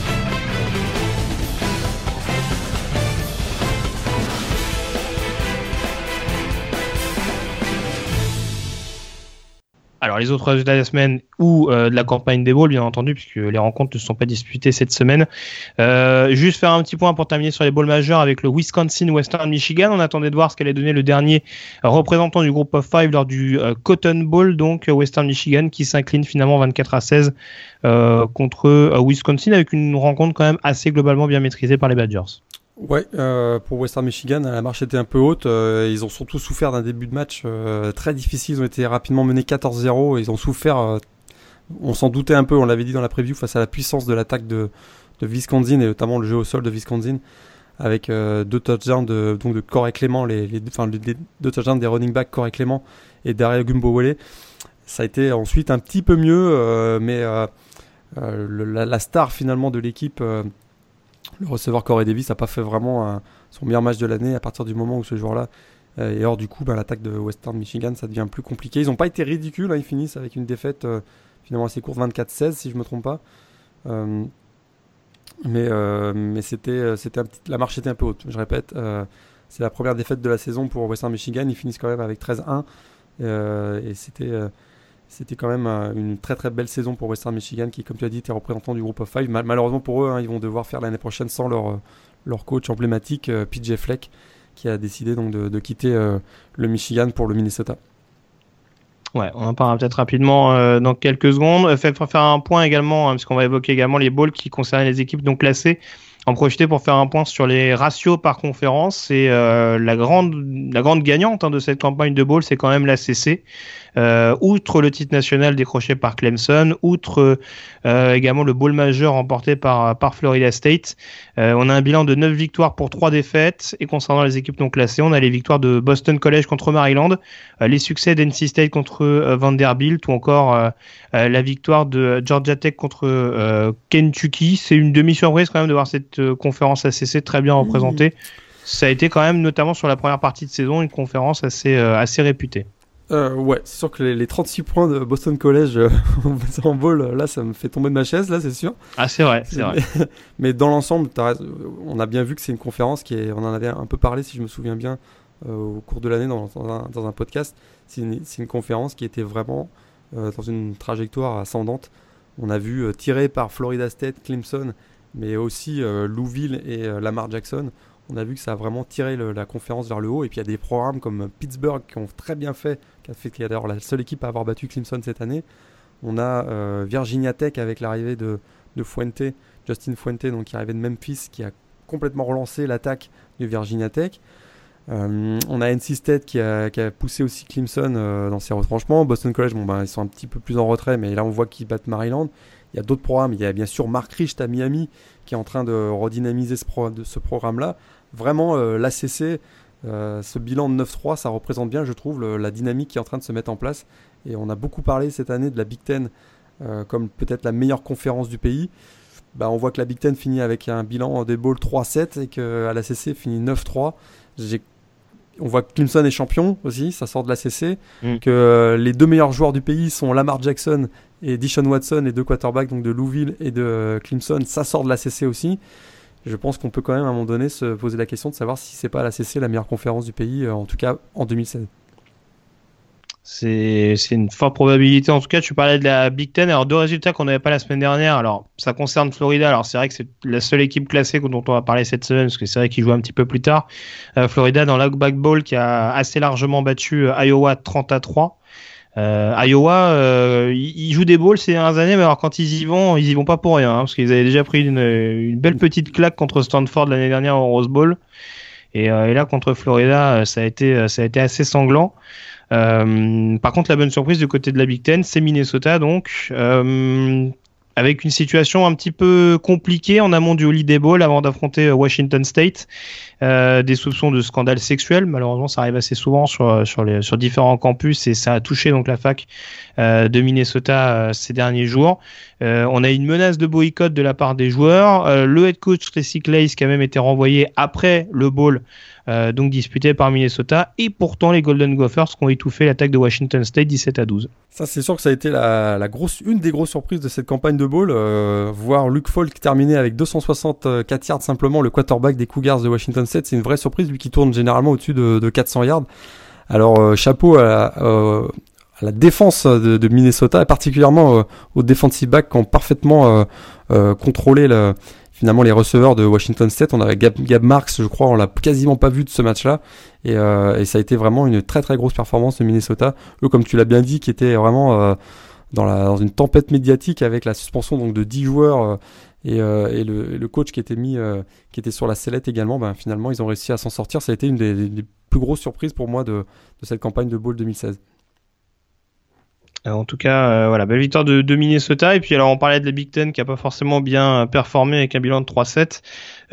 Alors les autres résultats de la semaine ou euh, de la campagne des bowls, bien entendu, puisque les rencontres ne sont pas disputées cette semaine. Euh, juste faire un petit point pour terminer sur les bowls majeurs avec le Wisconsin Western Michigan. On attendait de voir ce qu'allait donner le dernier représentant du groupe of five lors du euh, Cotton Bowl, donc Western Michigan, qui s'incline finalement 24 à 16 contre Wisconsin avec une rencontre quand même assez globalement bien maîtrisée par les Badgers. Ouais, euh, pour Western Michigan, la marche était un peu haute. Euh, ils ont surtout souffert d'un début de match euh, très difficile. Ils ont été rapidement menés 14-0. Ils ont souffert, on s'en doutait un peu, on l'avait dit dans la preview, face à la puissance de l'attaque de, de Wisconsin et notamment le jeu au sol de Wisconsin avec deux touchdowns de, donc de Corey Clément, les, enfin, les deux touchdowns des running backs Corey Clément et Dario Gumbo Ça a été ensuite un petit peu mieux, mais la, star finalement de l'équipe le receveur Corey Davis n'a pas fait vraiment son meilleur match de l'année à partir du moment où ce joueur-là euh, est hors du coup. Ben, L'attaque de Western Michigan, ça devient plus compliqué. Ils n'ont pas été ridicules, hein, ils finissent avec une défaite euh, finalement assez courte, 24-16 si je ne me trompe pas. Euh, mais c'était la marche était un peu haute, je répète. c'est la première défaite de la saison pour Western Michigan. Ils finissent quand même avec 13-1. et c'était c'était quand même une très très belle saison pour Western Michigan qui, comme tu as dit, était représentant du groupe of five. malheureusement pour eux, hein, ils vont devoir faire l'année prochaine sans leur, leur coach emblématique, euh, PJ Fleck, qui a décidé donc de, quitter euh, le Michigan pour le Minnesota. Ouais, on en parlera peut-être rapidement euh, dans quelques secondes. Fait faire un point également, hein, puisqu'on va évoquer également les balls qui concernent les équipes donc classées en profiter pour faire un point sur les ratios par conférence. Euh, la grande la grande gagnante hein, de cette campagne de bowl, c'est quand même la CC. Euh, outre le titre national décroché par Clemson, outre euh, également le bowl majeur remporté par par Florida State, euh, on a un bilan de 9 victoires pour 3 défaites. Et concernant les équipes non classées, on a les victoires de Boston College contre Maryland, les succès d'NC State contre Vanderbilt ou encore la victoire de Georgia Tech contre Kentucky. C'est une demi-surprise quand même de voir cette conférence ACC très bien représentée. Ça a été quand même, notamment sur la première partie de saison, une conférence assez, euh, assez réputée. Euh, ouais, c'est sûr que les, 36 points de Boston College en ball, là, ça me fait tomber de ma chaise, là, c'est sûr. Ah, c'est vrai, c'est vrai. Mais dans l'ensemble, on a bien vu que c'est une conférence qui est, on en avait un peu parlé, si je me souviens bien, au cours de l'année dans, dans, un, podcast. C'est une, une, conférence qui était vraiment dans une trajectoire ascendante. On a vu tiré par Florida State, Clemson mais aussi euh, Louisville et euh, Lamar Jackson. On a vu que ça a vraiment tiré la conférence vers le haut. Et puis il y a des programmes comme Pittsburgh qui ont très bien fait, qui a fait qui est d'ailleurs la seule équipe à avoir battu Clemson cette année. On a euh, Virginia Tech avec l'arrivée de, de, Fuente, Justin Fuente, donc qui arrivait de Memphis, qui a complètement relancé l'attaque de Virginia Tech. on a NC State qui a, poussé aussi Clemson dans ses retranchements. Boston College, bon, ben, ils sont un petit peu plus en retrait, mais là on voit qu'ils battent Maryland. Il y a d'autres programmes. Il y a bien sûr Mark Richt à Miami qui est en train de redynamiser ce, ce programme-là. Vraiment, euh, l'ACC, euh, ce bilan de 9-3, ça représente bien, je trouve, la dynamique qui est en train de se mettre en place. Et on a beaucoup parlé cette année de la Big Ten euh, comme peut-être la meilleure conférence du pays. Bah, on voit que la Big Ten finit avec un bilan des bowls 3-7 et que l'ACC finit 9-3. On voit que Clemson est champion aussi, ça sort de l'ACC. Mm. Que les deux meilleurs joueurs du pays sont Lamar Jackson et Dishon Watson, les deux quarterbacks donc de Louisville et de euh, Clemson, ça sort de la CC aussi. Je pense qu'on peut quand même à un moment donné se poser la question de savoir si c'est pas la CC la meilleure conférence du pays, euh, en tout cas en 2016. C'est une forte probabilité. En tout cas, tu parlais de la Big Ten. Alors, deux résultats qu'on n'avait pas la semaine dernière. Alors, ça concerne Florida. Alors, c'est vrai que c'est la seule équipe classée dont on va parler cette semaine, parce que c'est vrai qu'ils jouent un petit peu plus tard. Euh, Florida dans l'Outback Bowl qui a assez largement battu Iowa 30 à 3. Euh, Iowa, euh, ils jouent des balls ces dernières années, mais alors quand ils y vont, ils y vont pas pour rien, hein, parce qu'ils avaient déjà pris une, belle petite claque contre Stanford l'année dernière au Rose Bowl, et, euh, là contre Florida, ça a été, ça a été assez sanglant. par contre, la bonne surprise du côté de la Big Ten, c'est Minnesota, donc avec une situation un petit peu compliquée en amont du Holiday Bowl avant d'affronter Washington State. Euh, des soupçons de scandale sexuel. Malheureusement, ça arrive assez souvent sur, sur différents campus et ça a touché donc la fac euh, de Minnesota euh, ces derniers jours. on a une menace de boycott de la part des joueurs. le head coach Tracy Clays qui a même été renvoyé après le bowl euh, donc disputé par Minnesota. Et pourtant, les Golden Gophers ont étouffé l'attaque de Washington State 17 à 12. Ça, c'est sûr que ça a été la, grosse, une des grosses surprises de cette campagne de bowl. Euh, voir Luke Falk terminer avec 264 yards simplement, le quarterback des Cougars de Washington State, c'est une vraie surprise, lui qui tourne généralement au-dessus de, 400 yards. Alors, euh, chapeau à, la défense de, Minnesota, et particulièrement aux defensive backs qui ont parfaitement contrôlé le, finalement les receveurs de Washington State. On avait Gab, Marks, je crois, on l'a quasiment pas vu de ce match-là. Et, euh, ça a été vraiment une très très grosse performance de Minnesota. Eux, comme tu l'as bien dit, qui était vraiment euh, dans, la, dans une tempête médiatique avec la suspension donc de 10 joueurs. Euh, et, le, coach qui était mis, qui était sur la sellette également, ben, finalement ils ont réussi à s'en sortir. Ça a été une des, plus grosses surprises pour moi de cette campagne de Bowl 2016. En tout cas, voilà, belle victoire de, de, Minnesota. Et puis alors on parlait de la Big Ten qui a pas forcément bien performé avec un bilan de 3-7.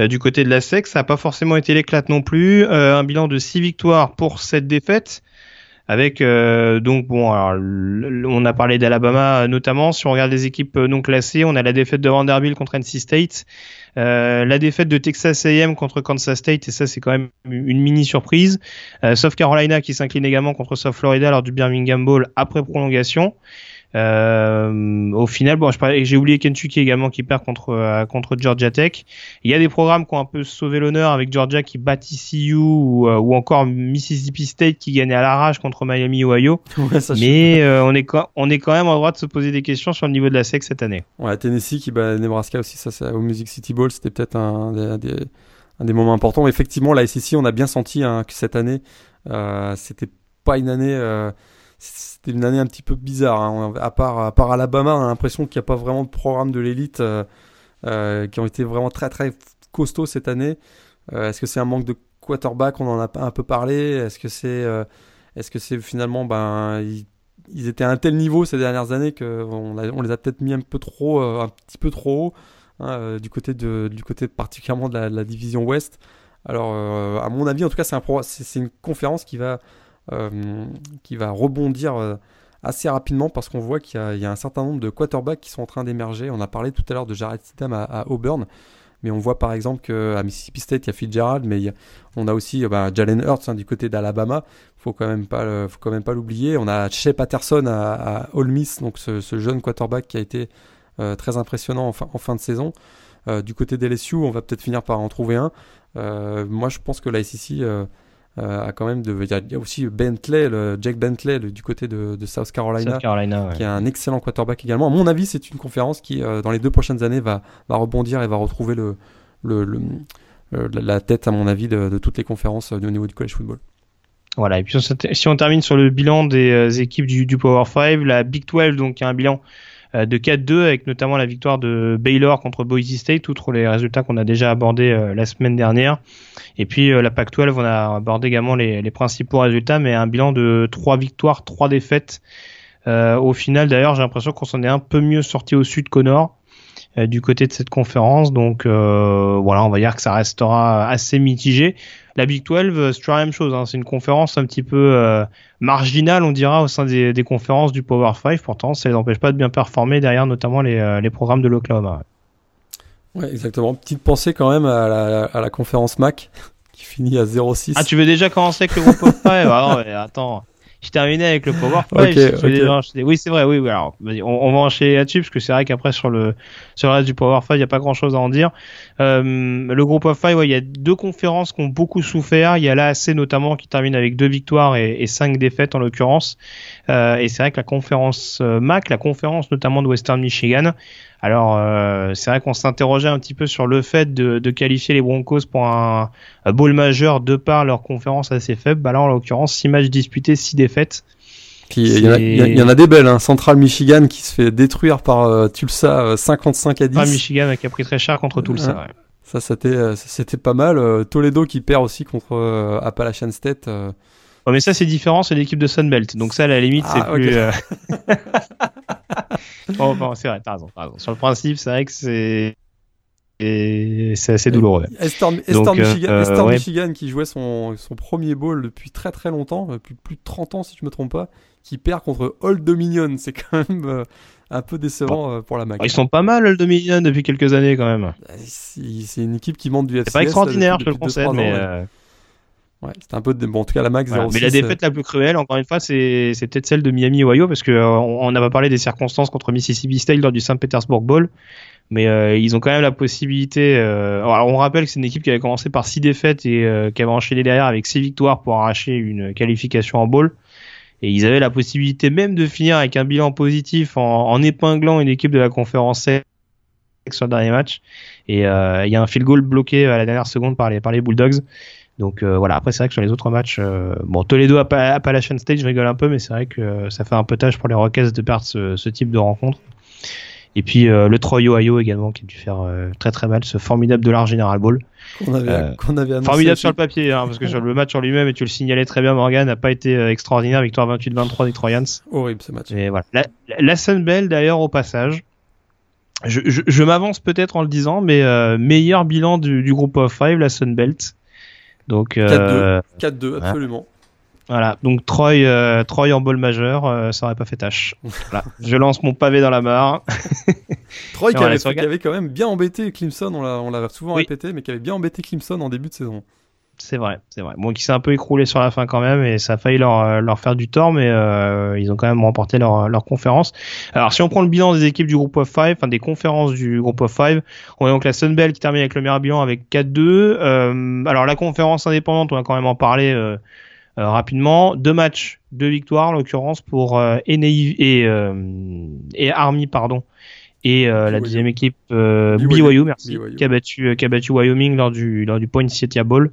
du côté de la SEC, ça n'a pas forcément été l'éclate non plus. un bilan de 6 victoires pour 7 défaites avec euh, donc bon alors, on a parlé d'Alabama notamment. Si on regarde les équipes non classées on a la défaite de Vanderbilt contre NC State euh, la défaite de Texas A&M contre Kansas State et ça c'est quand même une mini surprise. Euh, South Carolina qui s'incline également contre South Florida lors du Birmingham Bowl après prolongation euh, au final, bon, j'ai oublié Kentucky également qui perd contre euh, contre Georgia Tech. Il y a des programmes qui ont un peu sauvé l'honneur avec Georgia qui bat TCU ou, euh, ou, encore Mississippi State qui gagnait à l'arrache contre Miami Ohio. Mais on est on est quand même en droit de se poser des questions sur le niveau de la SEC cette année. Ouais, Tennessee qui bat Nebraska aussi, ça, au Music City Bowl, c'était peut-être un, des, un des moments importants. Effectivement, la SEC, on a bien senti hein, que cette année, c'était pas une année c'était une année un petit peu bizarre. Hein. À, part, à Alabama, on a l'impression qu'il n'y a pas vraiment de programme de l'élite euh, euh, qui ont été vraiment très très costauds cette année. Euh, est-ce que c'est un manque de quarterback? On en a un peu parlé. Est-ce que c'est est-ce finalement ben ils, étaient à un tel niveau ces dernières années qu'on on les a peut-être mis un peu trop un petit peu trop haut hein, du côté du côté particulièrement de la, division Ouest. Alors à mon avis en tout cas c'est un c'est une conférence qui va qui va rebondir euh, assez rapidement parce qu'on voit qu'il y, a un certain nombre de quarterbacks qui sont en train d'émerger. On a parlé tout à l'heure de Jared Stidham à, Auburn, mais on voit par exemple qu'à Mississippi State, il y a Fitzgerald, mais on a aussi euh, bah, Jalen Hurts hein, du côté d'Alabama. Faut quand même pas, faut quand même pas l'oublier. On a Shea Patterson à, à Ole Miss, donc ce, jeune quarterback qui a été très impressionnant en fin, de saison. du côté des on va peut-être finir par en trouver un. moi, je pense que la SEC euh, a quand même de, il y, a aussi Bentley, le Jack Bentley du côté de, de, South Carolina, qui est un excellent quarterback également. À mon avis, c'est une conférence qui, euh, dans les deux prochaines années, va, va rebondir et va retrouver le, le, le euh, la tête, à mon avis, de, de toutes les conférences au niveau du college football. Voilà, et puis si on termine sur le bilan des équipes du, du Power 5, la Big 12, donc, qui a un bilan euh, de 4-2 avec notamment la victoire de Baylor contre Boise State, outre les résultats qu'on a déjà abordés euh, la semaine dernière. Et puis euh, la Pac-12, on a abordé également les, les, principaux résultats, mais un bilan de 3 victoires, 3 défaites. au final, d'ailleurs, j'ai l'impression qu'on s'en est un peu mieux sorti au sud qu'au nord du côté de cette conférence. Donc voilà, on va dire que ça restera assez mitigé. La Big 12, c'est toujours la même chose. Hein. C'est une conférence un petit peu euh, marginale, on dira, au sein des, des, conférences du Power 5. Pourtant, ça les empêche pas de bien performer derrière, notamment les, euh, les programmes de l'Oklahoma. Ouais, exactement. Petite pensée quand même à la, à la conférence MAC qui finit à 0,6. Ah, tu veux déjà commencer avec le groupe of 5 ah non, mais attends je terminais avec le Power Oui, c'est vrai, oui, oui. Alors, on, va enchaîner là-dessus, parce que c'est vrai qu'après, sur le, sur le reste du Power 5, il n'y a pas grand chose à en dire. Euh, le groupe of five, ouais, il y a deux conférences qui ont beaucoup souffert. Il y a l'AC notamment qui termine avec deux victoires et, et cinq défaites en l'occurrence. Euh, et c'est vrai que la conférence euh, MAC, la conférence notamment de Western Michigan, alors, euh, c'est vrai qu'on s'interrogeait un petit peu sur le fait de, de qualifier les Broncos pour un, un, bowl majeur de par leur conférence assez faible. Bah là, en l'occurrence, 6 matchs disputés, 6 défaites. Il y, y, en a des belles, hein. Central Michigan qui se fait détruire par euh, Tulsa 55 euh, à 10. Ah, Michigan qui a pris très cher contre Tulsa. Ouais. Ça, c'était, c'était pas mal. Toledo qui perd aussi contre Appalachian State. Oh, mais ça, c'est différent, c'est l'équipe de Sunbelt. Donc ça, à la limite, c'est ah, plus. oh, bon, c'est vrai, t'as raison, raison. Sur le principe, c'est vrai que c'est. c'est assez douloureux. Donc, Michigan, euh, Michigan, qui jouait son, son premier bowl depuis très très longtemps, depuis plus de 30 ans si je me trompe pas, qui perd contre Old Dominion. C'est quand même euh, un peu décevant euh, pour la MAC. Ils sont pas mal Old Dominion depuis quelques années quand même. C'est une équipe qui monte du FCS. C'est pas extraordinaire, je le concède, mais. Ouais, c'était un peu de... bon en tout cas la max mais la défaite la plus cruelle encore une fois c'est c'est peut-être celle de Miami Ohio parce que euh, on, n'a pas parlé des circonstances contre Mississippi State lors du Saint Petersburg Bowl mais euh, ils ont quand même la possibilité euh, alors on rappelle que c'est une équipe qui avait commencé par six défaites et qui avait enchaîné derrière avec six victoires pour arracher une qualification en bowl. Et ils avaient la possibilité même de finir avec un bilan positif en, en épinglant une équipe de la conférence sur le dernier match. Et il y a un field goal bloqué à la dernière seconde par les par les Bulldogs donc euh, voilà, après c'est vrai que sur les autres matchs, euh, bon Toledo Appalachian State, je rigole un peu, mais c'est vrai que euh, ça fait un peu tâche pour les Rockets de perdre ce, ce type de rencontre. Et puis le Troy Ohio également qui a dû faire très très mal ce formidable de l'art General Ball. Qu'on avait, qu'on avait formidable sur le papier, hein, parce que sur le match en lui-même, et tu le signalais très bien, Morgan, n'a pas été extraordinaire. Victoire 28-23 des Troyans. Horrible ce match. Et voilà. La, la Sunbelt d'ailleurs au passage je, je, m'avance peut-être en le disant, mais euh, meilleur bilan du, du groupe of five, la Sunbelt. Donc 4-2, euh, absolument. Voilà, donc Troy, euh, Troy en bol majeur, ça aurait pas fait tâche. voilà. Je lance mon pavé dans la mare. Troy qui, avait, qui, avait, quand même bien embêté Clemson, on l'a souvent répété, mais qui avait bien embêté Clemson en début de saison. C'est vrai, c'est vrai. Bon, qui s'est un peu écroulé sur la fin quand même, et ça a failli leur, euh, faire du tort, mais euh, ils ont quand même remporté leur, conférence. Alors, si on prend le bilan des équipes du groupe of five, enfin des conférences du groupe of five, on a donc la Sunbelt qui termine avec le meilleur bilan avec 4-2. Euh, alors, la conférence indépendante, on va quand même en parler rapidement. Deux matchs, deux victoires, en l'occurrence pour euh, et, et Army, pardon, et euh, la deuxième équipe euh, BYU, merci, qui a battu qui a battu Wyoming lors du lors du Poinsettia Bowl.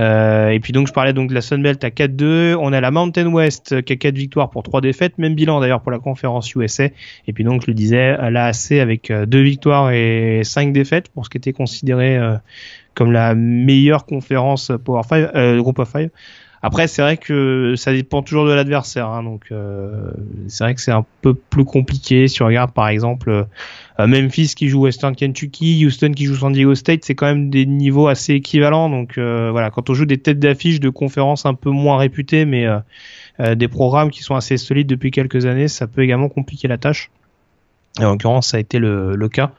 Euh, et puis donc je parlais donc de la Sunbelt à 4-2, on a la Mountain West qui a 4 victoires pour 3 défaites, même bilan d'ailleurs pour la conférence USA. Et puis donc je le disais, la AC avec 2 victoires et 5 défaites pour ce qui était considéré comme la meilleure conférence Power 5 euh, groupe of 5 après, c'est vrai que ça dépend toujours de l'adversaire, hein, donc euh, c'est vrai que c'est un peu plus compliqué. Si on regarde par exemple euh, Memphis qui joue Western Kentucky, Houston qui joue San Diego State, c'est quand même des niveaux assez équivalents. Donc euh, voilà, quand on joue des têtes d'affiche de conférences un peu moins réputées, mais des programmes qui sont assez solides depuis quelques années, ça peut également compliquer la tâche. Et en l'occurrence, ça a été le, cas.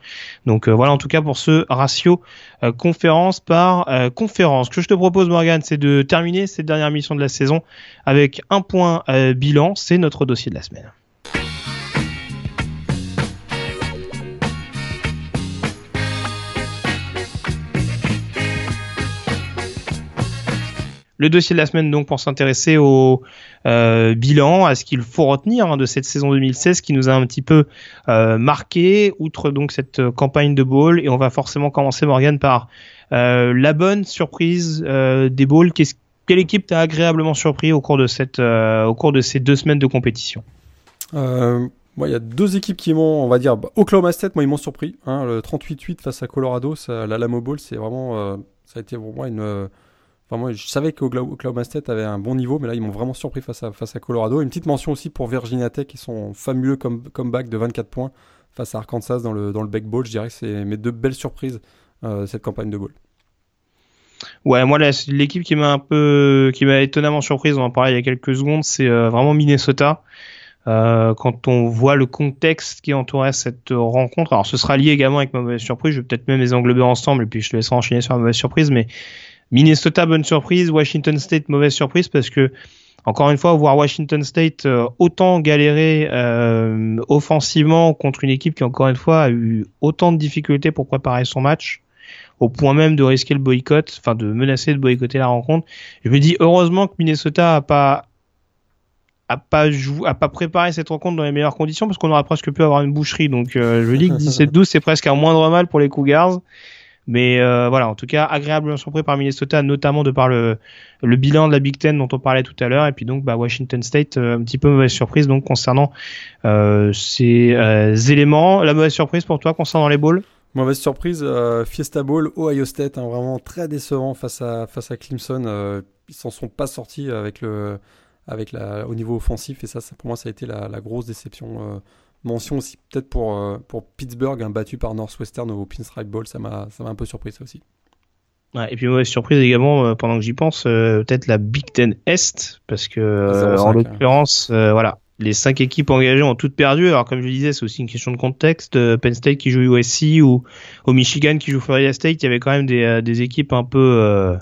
Donc euh, voilà, en tout cas pour ce ratio euh, conférence par euh, conférence. Ce que je te propose, Morgan, c'est de terminer cette dernière mission de la saison avec un point bilan. C'est notre dossier de la semaine. Le dossier de la semaine donc pour s'intéresser au euh, bilan, à ce qu'il faut retenir hein, de cette saison 2016 qui nous a un petit peu euh, marqué, outre donc cette euh, campagne de ball. Et on va forcément commencer Morgan par la bonne surprise des balls. quelle équipe t'a agréablement surpris au cours de cette, au cours de ces deux semaines de compétition? Il y a deux équipes qui m'ont, on va dire, bah, Oklahoma State, moi, ils m'ont surpris. Hein, le 38-8 face à Colorado, l'Alamo Bowl, c'est vraiment, ça a été pour moi une, moi, je savais qu'Oklahoma State avait un bon niveau, mais là, ils m'ont vraiment surpris face à, face à Colorado. Une petite mention aussi pour Virginia Tech et son fameux comeback de 24 points face à Arkansas dans le, dans le. Je dirais que c'est mes deux belles surprises euh, cette campagne de bowl. Ouais, moi l'équipe qui m'a un peu, qui m'a étonnamment surprise, on en parlait il y a quelques secondes, c'est euh, vraiment Minnesota. Euh, quand on voit le contexte qui entourait cette rencontre, alors ce sera lié également avec ma mauvaise surprise, je vais peut-être même les englober ensemble et puis je te laisserai enchaîner sur ma mauvaise surprise, mais Minnesota, bonne surprise. Washington State, mauvaise surprise parce que, encore une fois, voir Washington State euh, autant galérer euh, offensivement contre une équipe qui, encore une fois, a eu autant de difficultés pour préparer son match, au point même de risquer le boycott, enfin de menacer de boycotter la rencontre. Je me dis heureusement que Minnesota a pas a pas joué, a pas préparé cette rencontre dans les meilleures conditions parce qu'on aurait presque pu avoir une boucherie. Donc euh, je dis que 17-12 c'est presque un moindre mal pour les Cougars. Mais euh, voilà, en tout cas, agréablement surpris par Minnesota, notamment de par le, bilan de la Big Ten dont on parlait tout à l'heure, et puis donc bah, Washington State, euh, un petit peu mauvaise surprise donc concernant euh, ces éléments. La mauvaise surprise pour toi concernant les bowls Mauvaise surprise, Fiesta Bowl, Ohio State, hein, vraiment très décevant face à face à Clemson. ils s'en sont pas sortis avec le avec la au niveau offensif et ça, pour moi ça a été la grosse déception Mention aussi peut-être pour, euh, pour Pittsburgh, un battu par Northwestern au Pinstripe Bowl, ça m'a un peu surpris ça aussi. Ouais, et puis mauvaise surprise également, euh, pendant que j'y pense, euh, peut-être la Big Ten Est, parce que en l'occurrence, voilà, les cinq équipes engagées ont toutes perdu. Alors comme je le disais, c'est aussi une question de contexte. Penn State qui joue USC ou au Michigan qui joue Florida State, il y avait quand même des, des équipes un peu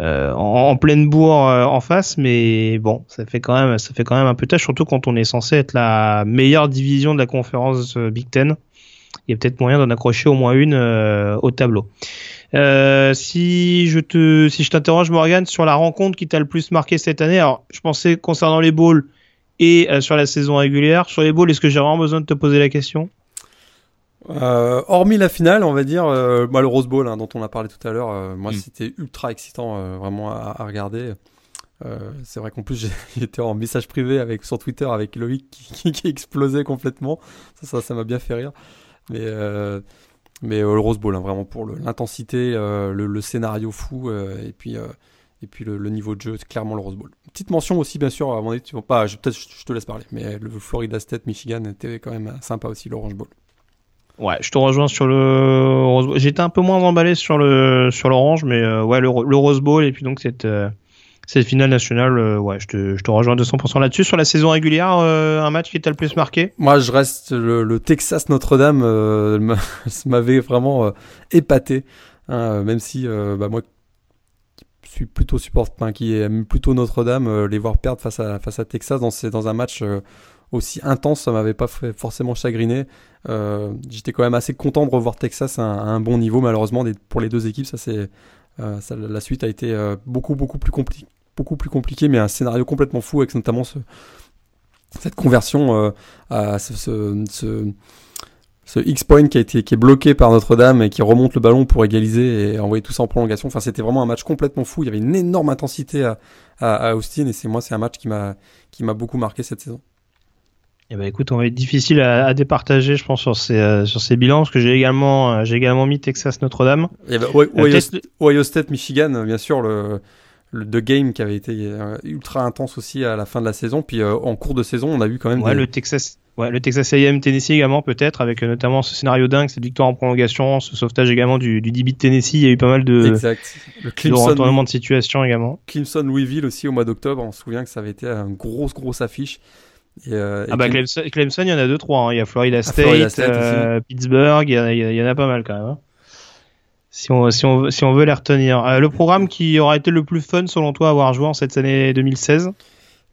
euh, en, pleine bourre euh, en face, mais bon, ça fait quand même, ça fait quand même un peu tâche, surtout quand on est censé être la meilleure division de la conférence euh, Big Ten. Il y a peut-être moyen d'en accrocher au moins une au tableau. si je te, si je t'interroge Morgan sur la rencontre qui t'a le plus marqué cette année, alors je pensais concernant les bowls et sur la saison régulière, sur les bowls, est-ce que j'ai vraiment besoin de te poser la question? Euh, hormis la finale, on va dire, euh, bah, le Rose Bowl hein, dont on a parlé tout à l'heure, euh, moi mm. c'était ultra excitant euh, vraiment à, à regarder. c'est vrai qu'en plus j'étais en message privé avec sur Twitter avec Loïc qui, qui, explosait complètement. Ça, ça, m'a bien fait rire. Mais mais le Rose Bowl, hein, vraiment pour l'intensité, le, le, scénario fou et puis et puis le, niveau de jeu, c'est clairement le Rose Bowl. Petite mention aussi, bien sûr, à mon avis, tu vas pas, peut-être je te laisse parler, mais le Florida State, Michigan était quand même sympa aussi, l'Orange Bowl. Ouais, je te rejoins sur le. J'étais un peu moins emballé sur le sur l'orange, mais euh, ouais, le, Rose Bowl et puis donc cette euh, cette finale nationale, euh, ouais, je te, je te rejoins 200% là-dessus. Sur la saison régulière, un match qui t'a le plus marqué? Moi, je reste le, Texas Notre-Dame m'avait vraiment épaté, hein, même si bah, moi suis plutôt support, qui aime plutôt Notre-Dame, euh, les voir perdre face à, face à Texas dans, dans un match euh, aussi intense, ça m'avait pas forcément chagriné. Euh, j'étais quand même assez content de revoir Texas à, un, bon niveau, malheureusement pour les deux équipes, ça c'est la suite a été beaucoup beaucoup plus compliqué, beaucoup plus mais un scénario complètement fou avec notamment ce, cette conversion à ce, X-point qui, est bloqué par Notre-Dame et qui remonte le ballon pour égaliser et envoyer tout ça en prolongation. Enfin, c'était vraiment un match complètement fou. Il y avait une énorme intensité à, Austin et c'est moi, c'est un match qui m'a, qui m'a beaucoup marqué cette saison. Eh ben, écoute, on va être difficile à, à départager, je pense, sur ces, euh, sur ces bilans, parce que j'ai également, euh, j'ai également mis Texas Notre-Dame. Eh ben, Ohio, Ohio, State, Michigan, bien sûr, le, le The Game qui avait été euh, ultra intense aussi à la fin de la saison. Puis en cours de saison, on a vu quand même. Ouais, le Texas, Ouais, le Texas A&M Tennessee également peut-être avec euh, notamment ce scénario dingue, cette victoire en prolongation, ce sauvetage également du, du DB de Tennessee. Il y a eu pas mal de, exact. Le Clemson, de de situation également. Clemson Louisville aussi au mois d'octobre. On se souvient que ça avait été une grosse grosse affiche. Et, euh, ah bah Clemson, Clemson, il y en a deux trois. Hein. Il y a Florida State, euh, Pittsburgh. Il y, a, il y, en a pas mal quand même. Hein. Si on, si, on, si on veut les retenir. le programme qui aura été le plus fun selon toi à avoir joué en cette année 2016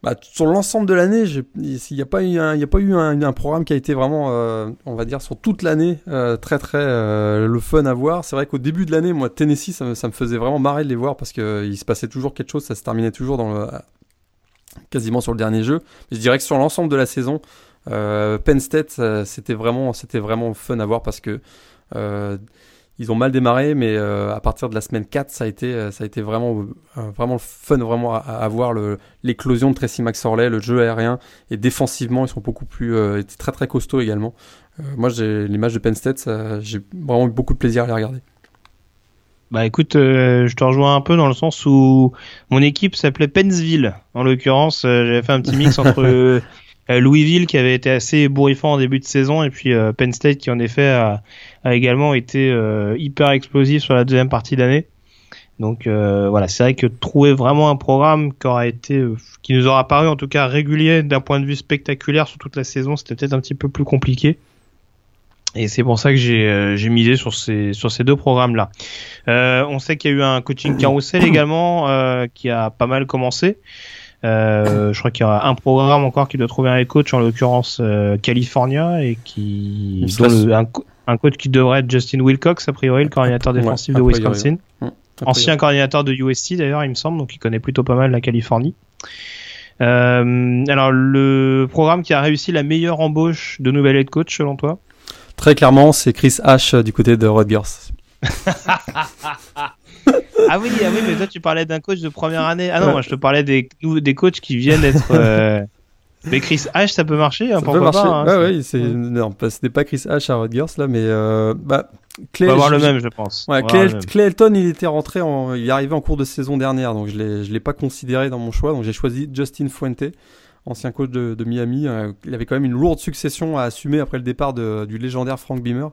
bah, sur l'ensemble de l'année, il n'y a pas eu, un, y a pas eu un, un, programme qui a été vraiment, euh, on va dire, sur toute l'année, euh, très très euh, le fun à voir. C'est vrai qu'au début de l'année, moi, Tennessee, ça me, ça me, faisait vraiment marrer de les voir parce qu'il se passait toujours quelque chose, ça se terminait toujours dans le, quasiment sur le dernier jeu. Je dirais que sur l'ensemble de la saison, Penn State, c'était vraiment, c'était vraiment fun à voir parce que ils ont mal démarré, mais euh, à partir de la semaine 4, ça a été, euh, ça a été vraiment, euh, vraiment fun vraiment à, voir l'éclosion de Tracy McSorley, le jeu aérien et défensivement, ils sont beaucoup plus, très très costauds également. moi, j'ai l'image de Penn State, j'ai vraiment eu beaucoup de plaisir à les regarder. Bah écoute, je te rejoins un peu dans le sens où mon équipe s'appelait Pennsville. En l'occurrence, j'avais fait un petit mix entre Euh, Louisville qui avait été assez ébouriffant en début de saison et puis euh, Penn State qui en effet a, également été euh, hyper explosif sur la deuxième partie d'année. Donc voilà, c'est vrai que trouver vraiment un programme qui aura été, qui nous aura paru en tout cas régulier d'un point de vue spectaculaire sur toute la saison, c'était peut-être un petit peu plus compliqué. Et c'est pour ça que j'ai misé sur ces sur ces deux programmes là. on sait qu'il y a eu un coaching carousel également qui a pas mal commencé. Euh, je crois qu'il y aura un programme encore qui doit trouver un coach, en l'occurrence euh, California, et qui un, coach qui devrait être Justin Wilcox, a priori, le coordinateur défensif de Wisconsin. Ancien coordinateur de USC d'ailleurs, il me semble, donc il connaît plutôt pas mal la Californie. Euh, alors le programme qui a réussi la meilleure embauche de nouvel head coach selon toi? Très clairement, c'est Chris H du côté de Rutgers. ah oui, ah oui, mais toi tu parlais d'un coach de première année. Ah non, moi je te parlais des, des coachs qui viennent d'être. Euh, mais Chris H, ça peut marcher, hein, ça peut marcher. Pas, hein, ouais, c'est non, c'était pas Chris H à Rutgers là, mais euh, bah. Clay, On va voir le même, je pense. Ouais, Clay, Elton, il était rentré, en, il est arrivé en cours de saison dernière, donc je l'ai, je l'ai pas considéré dans mon choix, donc j'ai choisi Justin Fuente, ancien coach de, Miami. Euh, il avait quand même une lourde succession à assumer après le départ du légendaire Frank Beamer.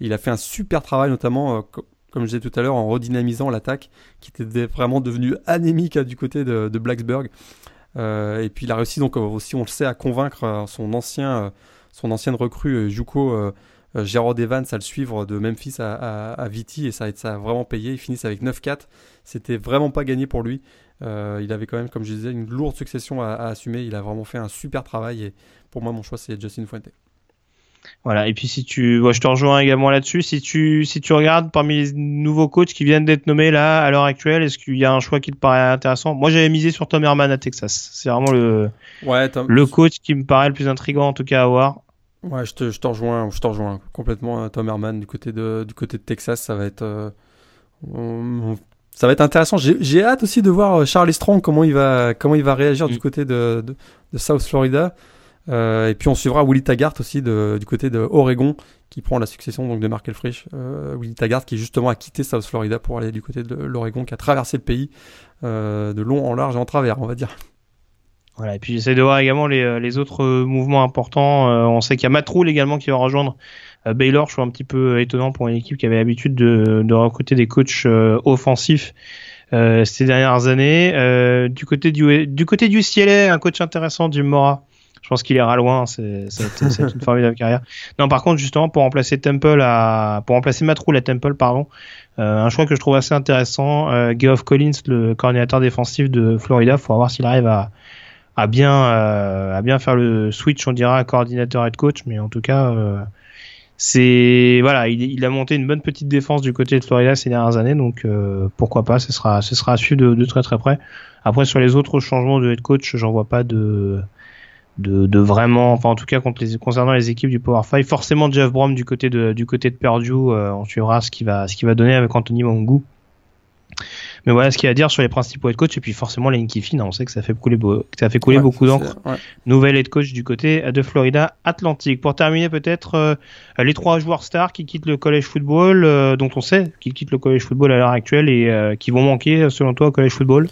Il a fait un super travail, notamment comme je disais tout à l'heure, en redynamisant l'attaque qui était vraiment devenue anémique hein, du côté de, Blacksburg. Euh, et puis il a réussi donc aussi, on le sait, à convaincre euh, son ancien, euh, son ancienne recrue Juco Gérard Evans à le suivre de Memphis à, à, Viti et ça, ça, a vraiment payé. Ils finissent avec 9-4. C'était vraiment pas gagné pour lui. Il avait quand même, comme je disais, une lourde succession à, à, assumer. Il a vraiment fait un super travail et pour moi, mon choix, c'est Justin Fuente. Voilà. Et puis si tu, je te rejoins également là-dessus. Si tu, si tu regardes parmi les nouveaux coachs qui viennent d'être nommés là à l'heure actuelle, est-ce qu'il y a un choix qui te paraît intéressant? Moi, j'avais misé sur Tom Herman à Texas. C'est vraiment le, ouais, le coach qui me paraît le plus intrigant en tout cas à voir. Ouais, je te, je rejoins, je rejoins complètement. Tom Herman du côté de, du côté de Texas, ça va être. Euh, ça va être intéressant. J'ai hâte aussi de voir Charlie Strong comment il va comment il va réagir du mm. côté de, de, South Florida. et puis on suivra Willy Taggart aussi du côté de Oregon qui prend la succession donc de Mark Elfrich. Willy Taggart qui justement a quitté South Florida pour aller du côté de l'Oregon, qui a traversé le pays de long en large et en travers, on va dire. Voilà, et puis j'essaie de voir également les, euh, les autres euh, mouvements importants. Euh, on sait qu'il y a Matroul également qui va rejoindre Baylor. Je trouve un petit peu étonnant pour une équipe qui avait l'habitude de, de recruter des coachs offensifs ces dernières années. du côté du, du côté du CLA, un coach intéressant, du Mora. Je pense qu'il ira loin. C'est une formidable carrière. Non, par contre, justement, pour remplacer Temple à, pour remplacer Matroul à Temple, pardon, un choix que je trouve assez intéressant. Euh, Geoff Collins, le coordinateur défensif de Florida, faut voir s'il arrive à, à bien euh, à bien faire le switch, on dira, coordinateur head coach, mais en tout cas, euh, c'est voilà, il, a monté une bonne petite défense du côté de Florida ces dernières années, donc euh, pourquoi pas, ce sera ce sera à suivre de, très très près. Après sur les autres changements de head coach, j'en vois pas de de, vraiment, enfin en tout cas concernant les équipes du Power 5, forcément Jeff Brom du côté de du côté de Purdue, on suivra ce qui va ce qui va donner avec Anthony Mangou. Mais voilà ce qu'il y a à dire sur les principaux head coach. Et puis forcément, Lane Kiffin, on sait que ça fait couler, ça fait couler beaucoup d'encre. Nouvelle head coach du côté de Florida Atlantique. Pour terminer, peut-être euh, les trois joueurs stars qui quittent le college football, euh, dont on sait qu'ils quittent le college football à l'heure actuelle et euh, qui vont manquer, selon toi, au college football?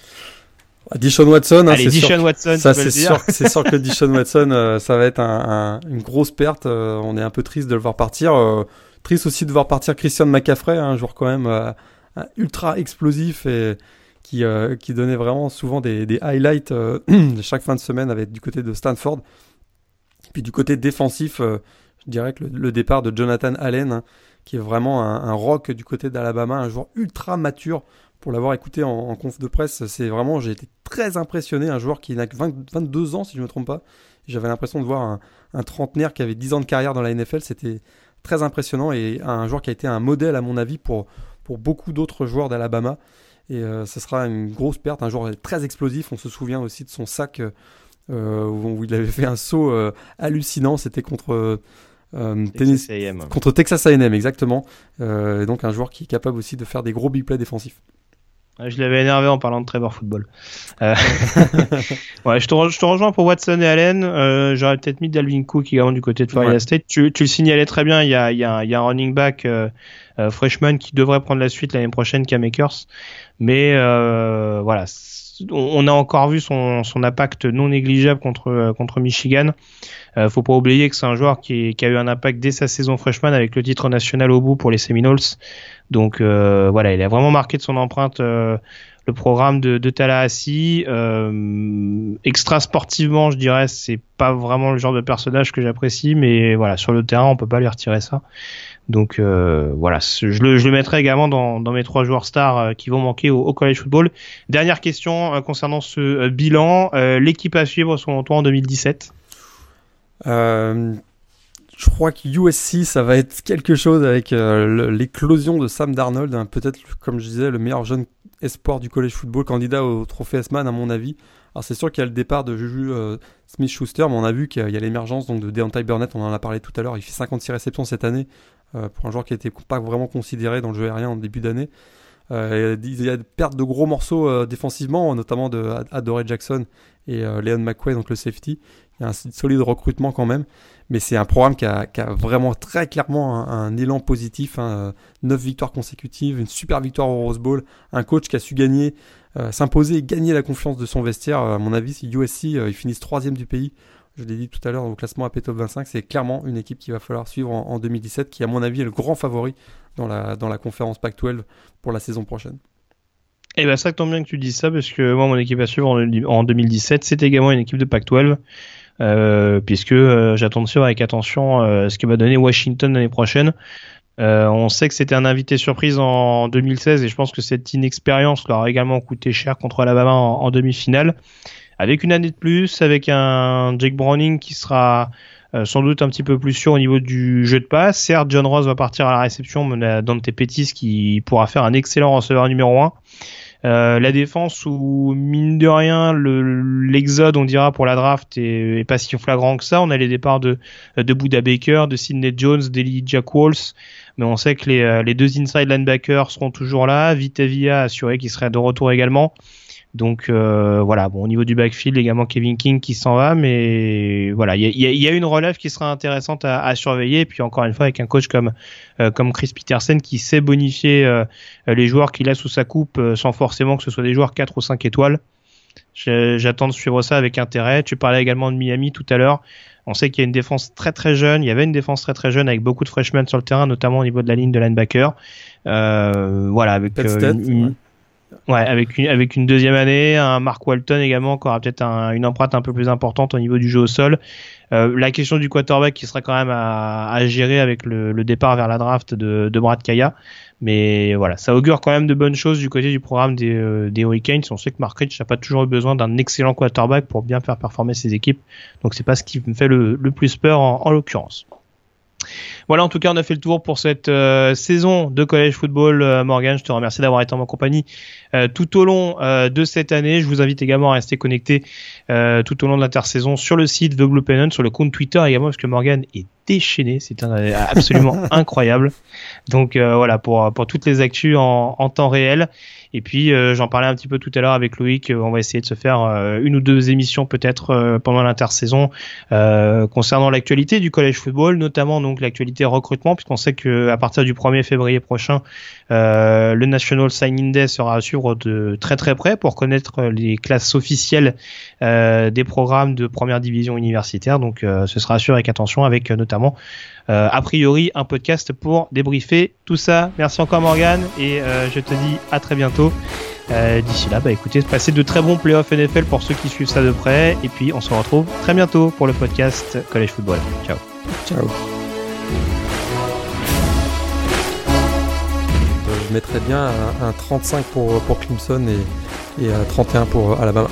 Ah, Dishon Watson, hein, Watson, ça c'est sûr, c'est sûr que Dishon Watson, ça va être un, une grosse perte. on est un peu triste de le voir partir. triste aussi de voir partir Christian McCaffrey, un joueur quand même ultra explosif et qui, euh, qui donnait vraiment souvent des, highlights euh, chaque fin de semaine avec du côté de Stanford. Puis du côté défensif, euh, je dirais que le, départ de Jonathan Allen, hein, qui est vraiment un, rock du côté d'Alabama, un joueur ultra mature. Pour l'avoir écouté en, conf de presse, c'est vraiment, j'ai été très impressionné. Un joueur qui n'a que 22 ans, si je ne me trompe pas. J'avais l'impression de voir un, un, trentenaire qui avait 10 ans de carrière dans la NFL. C'était très impressionnant et un joueur qui a été un modèle, à mon avis, pour, pour beaucoup d'autres joueurs d'Alabama. Et euh, ce sera une grosse perte, un joueur très explosif. On se souvient aussi de son sac euh, où il avait fait un saut euh, hallucinant. C'était contre Texas contre Texas A&M exactement. et donc un joueur qui est capable aussi de faire des gros big plays défensifs. Je l'avais énervé en parlant de Trevor Football. ouais, je te, je te, rejoins pour Watson et Allen. J'aurais peut-être mis Dalvin Cook également du côté de Florida State. Tu, tu, le signalais très bien. Il y a, il y a, il y a un running back euh, freshman qui devrait prendre la suite l'année prochaine, K-Makers. Mais euh, voilà, on a encore vu son, son impact non négligeable contre, euh, contre Michigan. Euh, faut pas oublier que c'est un joueur qui, qui, a eu un impact dès sa saison freshman avec le titre national au bout pour les Seminoles. Donc euh, voilà, il a vraiment marqué de son empreinte euh, le programme de, de Tallahassee. extra sportivement, je dirais, c'est pas vraiment le genre de personnage que j'apprécie, mais voilà, sur le terrain, on peut pas lui retirer ça. Donc euh, voilà, je le, je le mettrai également dans, dans mes trois joueurs stars euh, qui vont manquer au, college football. Dernière question euh, concernant ce bilan, l'équipe à suivre selon toi en 2017 je crois que USC, ça va être quelque chose avec l'éclosion de Sam Darnold, hein, peut-être, comme je disais, le meilleur jeune espoir du college football, candidat au trophée S-Man, à mon avis. Alors, c'est sûr qu'il y a le départ de Juju Smith-Schuster, mais on a vu qu'il y a l'émergence de Deontay Burnett, on en a parlé tout à l'heure. Il fait 56 réceptions cette année. Euh, pour un joueur qui n'était pas vraiment considéré dans le jeu aérien en début d'année. Euh, il y a des pertes de gros morceaux euh, défensivement, notamment de Adore Jackson et Leon McQuay, donc le safety. Il y a un solide recrutement quand même, mais c'est un programme qui a, vraiment très clairement un, élan positif. Hein, 9 victoires consécutives, une super victoire au Rose Bowl, un coach qui a su gagner, s'imposer et gagner la confiance de son vestiaire. À mon avis, si USC ils finissent troisième du pays je l'ai dit tout à l'heure au classement AP Top 25, c'est clairement une équipe qu'il va falloir suivre en, 2017, qui à mon avis est le grand favori dans la, dans la conférence Pac-12 pour la saison prochaine. Et eh ben ça tombe bien que tu dises ça parce que moi mon équipe à suivre en, 2017 c'est également une équipe de Pac-12 euh, puisque euh, j'attends de suivre avec attention euh, ce que va donner Washington l'année prochaine. on sait que c'était un invité surprise en 2016 et je pense que cette inexpérience leur a également coûté cher contre Alabama en demi-finale avec une année de plus, avec un Jake Browning qui sera euh, sans doute un petit peu plus sûr au niveau du jeu de passe. Certes, John Ross va partir à la réception, mais Dante Pettis qui pourra faire un excellent receveur numéro 1. Euh, la défense où mine de rien l'exode on dira pour la draft est, pas si flagrant que ça. On a les départs de de Buda Baker, de Sidney Jones, d'Eli Jack Walls, mais on sait que les, euh, les deux inside linebackers seront toujours là. Vitavia assuré qu'il serait de retour également. Donc euh, voilà, bon au niveau du backfield également Kevin King qui s'en va, mais voilà, il y a, y a, une relève qui sera intéressante à, à, surveiller. Et puis encore une fois avec un coach comme euh, comme Chris Peterson qui sait bonifier euh, les joueurs qu'il a sous sa coupe sans forcément que ce soit des joueurs 4 ou 5 étoiles. J'attends de suivre ça avec intérêt. Tu parlais également de Miami tout à l'heure. On sait qu'il y a une défense très très jeune. Il y avait une défense très très jeune avec beaucoup de freshmen sur le terrain, notamment au niveau de la ligne de linebacker. voilà, avec une, Ouais, avec une, avec une deuxième année, un Mark Walton également qui aura peut-être une empreinte un peu plus importante au niveau du jeu au sol. Euh, la question du quarterback qui sera quand même à, à gérer avec le, le, départ vers la draft de, de Brad Kaya. Mais voilà, ça augure quand même de bonnes choses du côté du programme des, euh, des Hurricanes. On sait que Mark Rich n'a pas toujours eu besoin d'un excellent quarterback pour bien faire performer ses équipes. Donc c'est pas ce qui me fait le, le plus peur en, en l'occurrence. Voilà, en tout cas, on a fait le tour pour cette euh, saison de collège football. Euh, Morgan, je te remercie d'avoir été en ma compagnie euh, tout au long de cette année. Je vous invite également à rester connecté tout au long de l'intersaison sur le site The Blue Pennant, sur le compte Twitter également, parce que Morgan est déchaîné. C'est absolument incroyable. Donc voilà, pour, toutes les actus en temps réel. Et puis euh, j'en parlais un petit peu tout à l'heure avec Loïc, euh, on va essayer de se faire euh, une ou deux émissions peut-être pendant l'intersaison concernant l'actualité du collège football, notamment donc l'actualité recrutement, puisqu'on sait que à partir du 1er février prochain, le National Signing Day sera à suivre de très très près pour connaître les classes officielles des programmes de première division universitaire. Donc ce sera sûr avec attention, avec notamment euh, a priori un podcast pour débriefer tout ça. Merci encore Morgan et euh, je te dis à très bientôt. Euh, d'ici là, bah écoutez, passez de très bons playoffs NFL pour ceux qui suivent ça de près. Et puis on se retrouve très bientôt pour le podcast College Football. Ciao. Ciao. je mettrais bien un, 35 pour, Clemson et un 31 pour Alabama.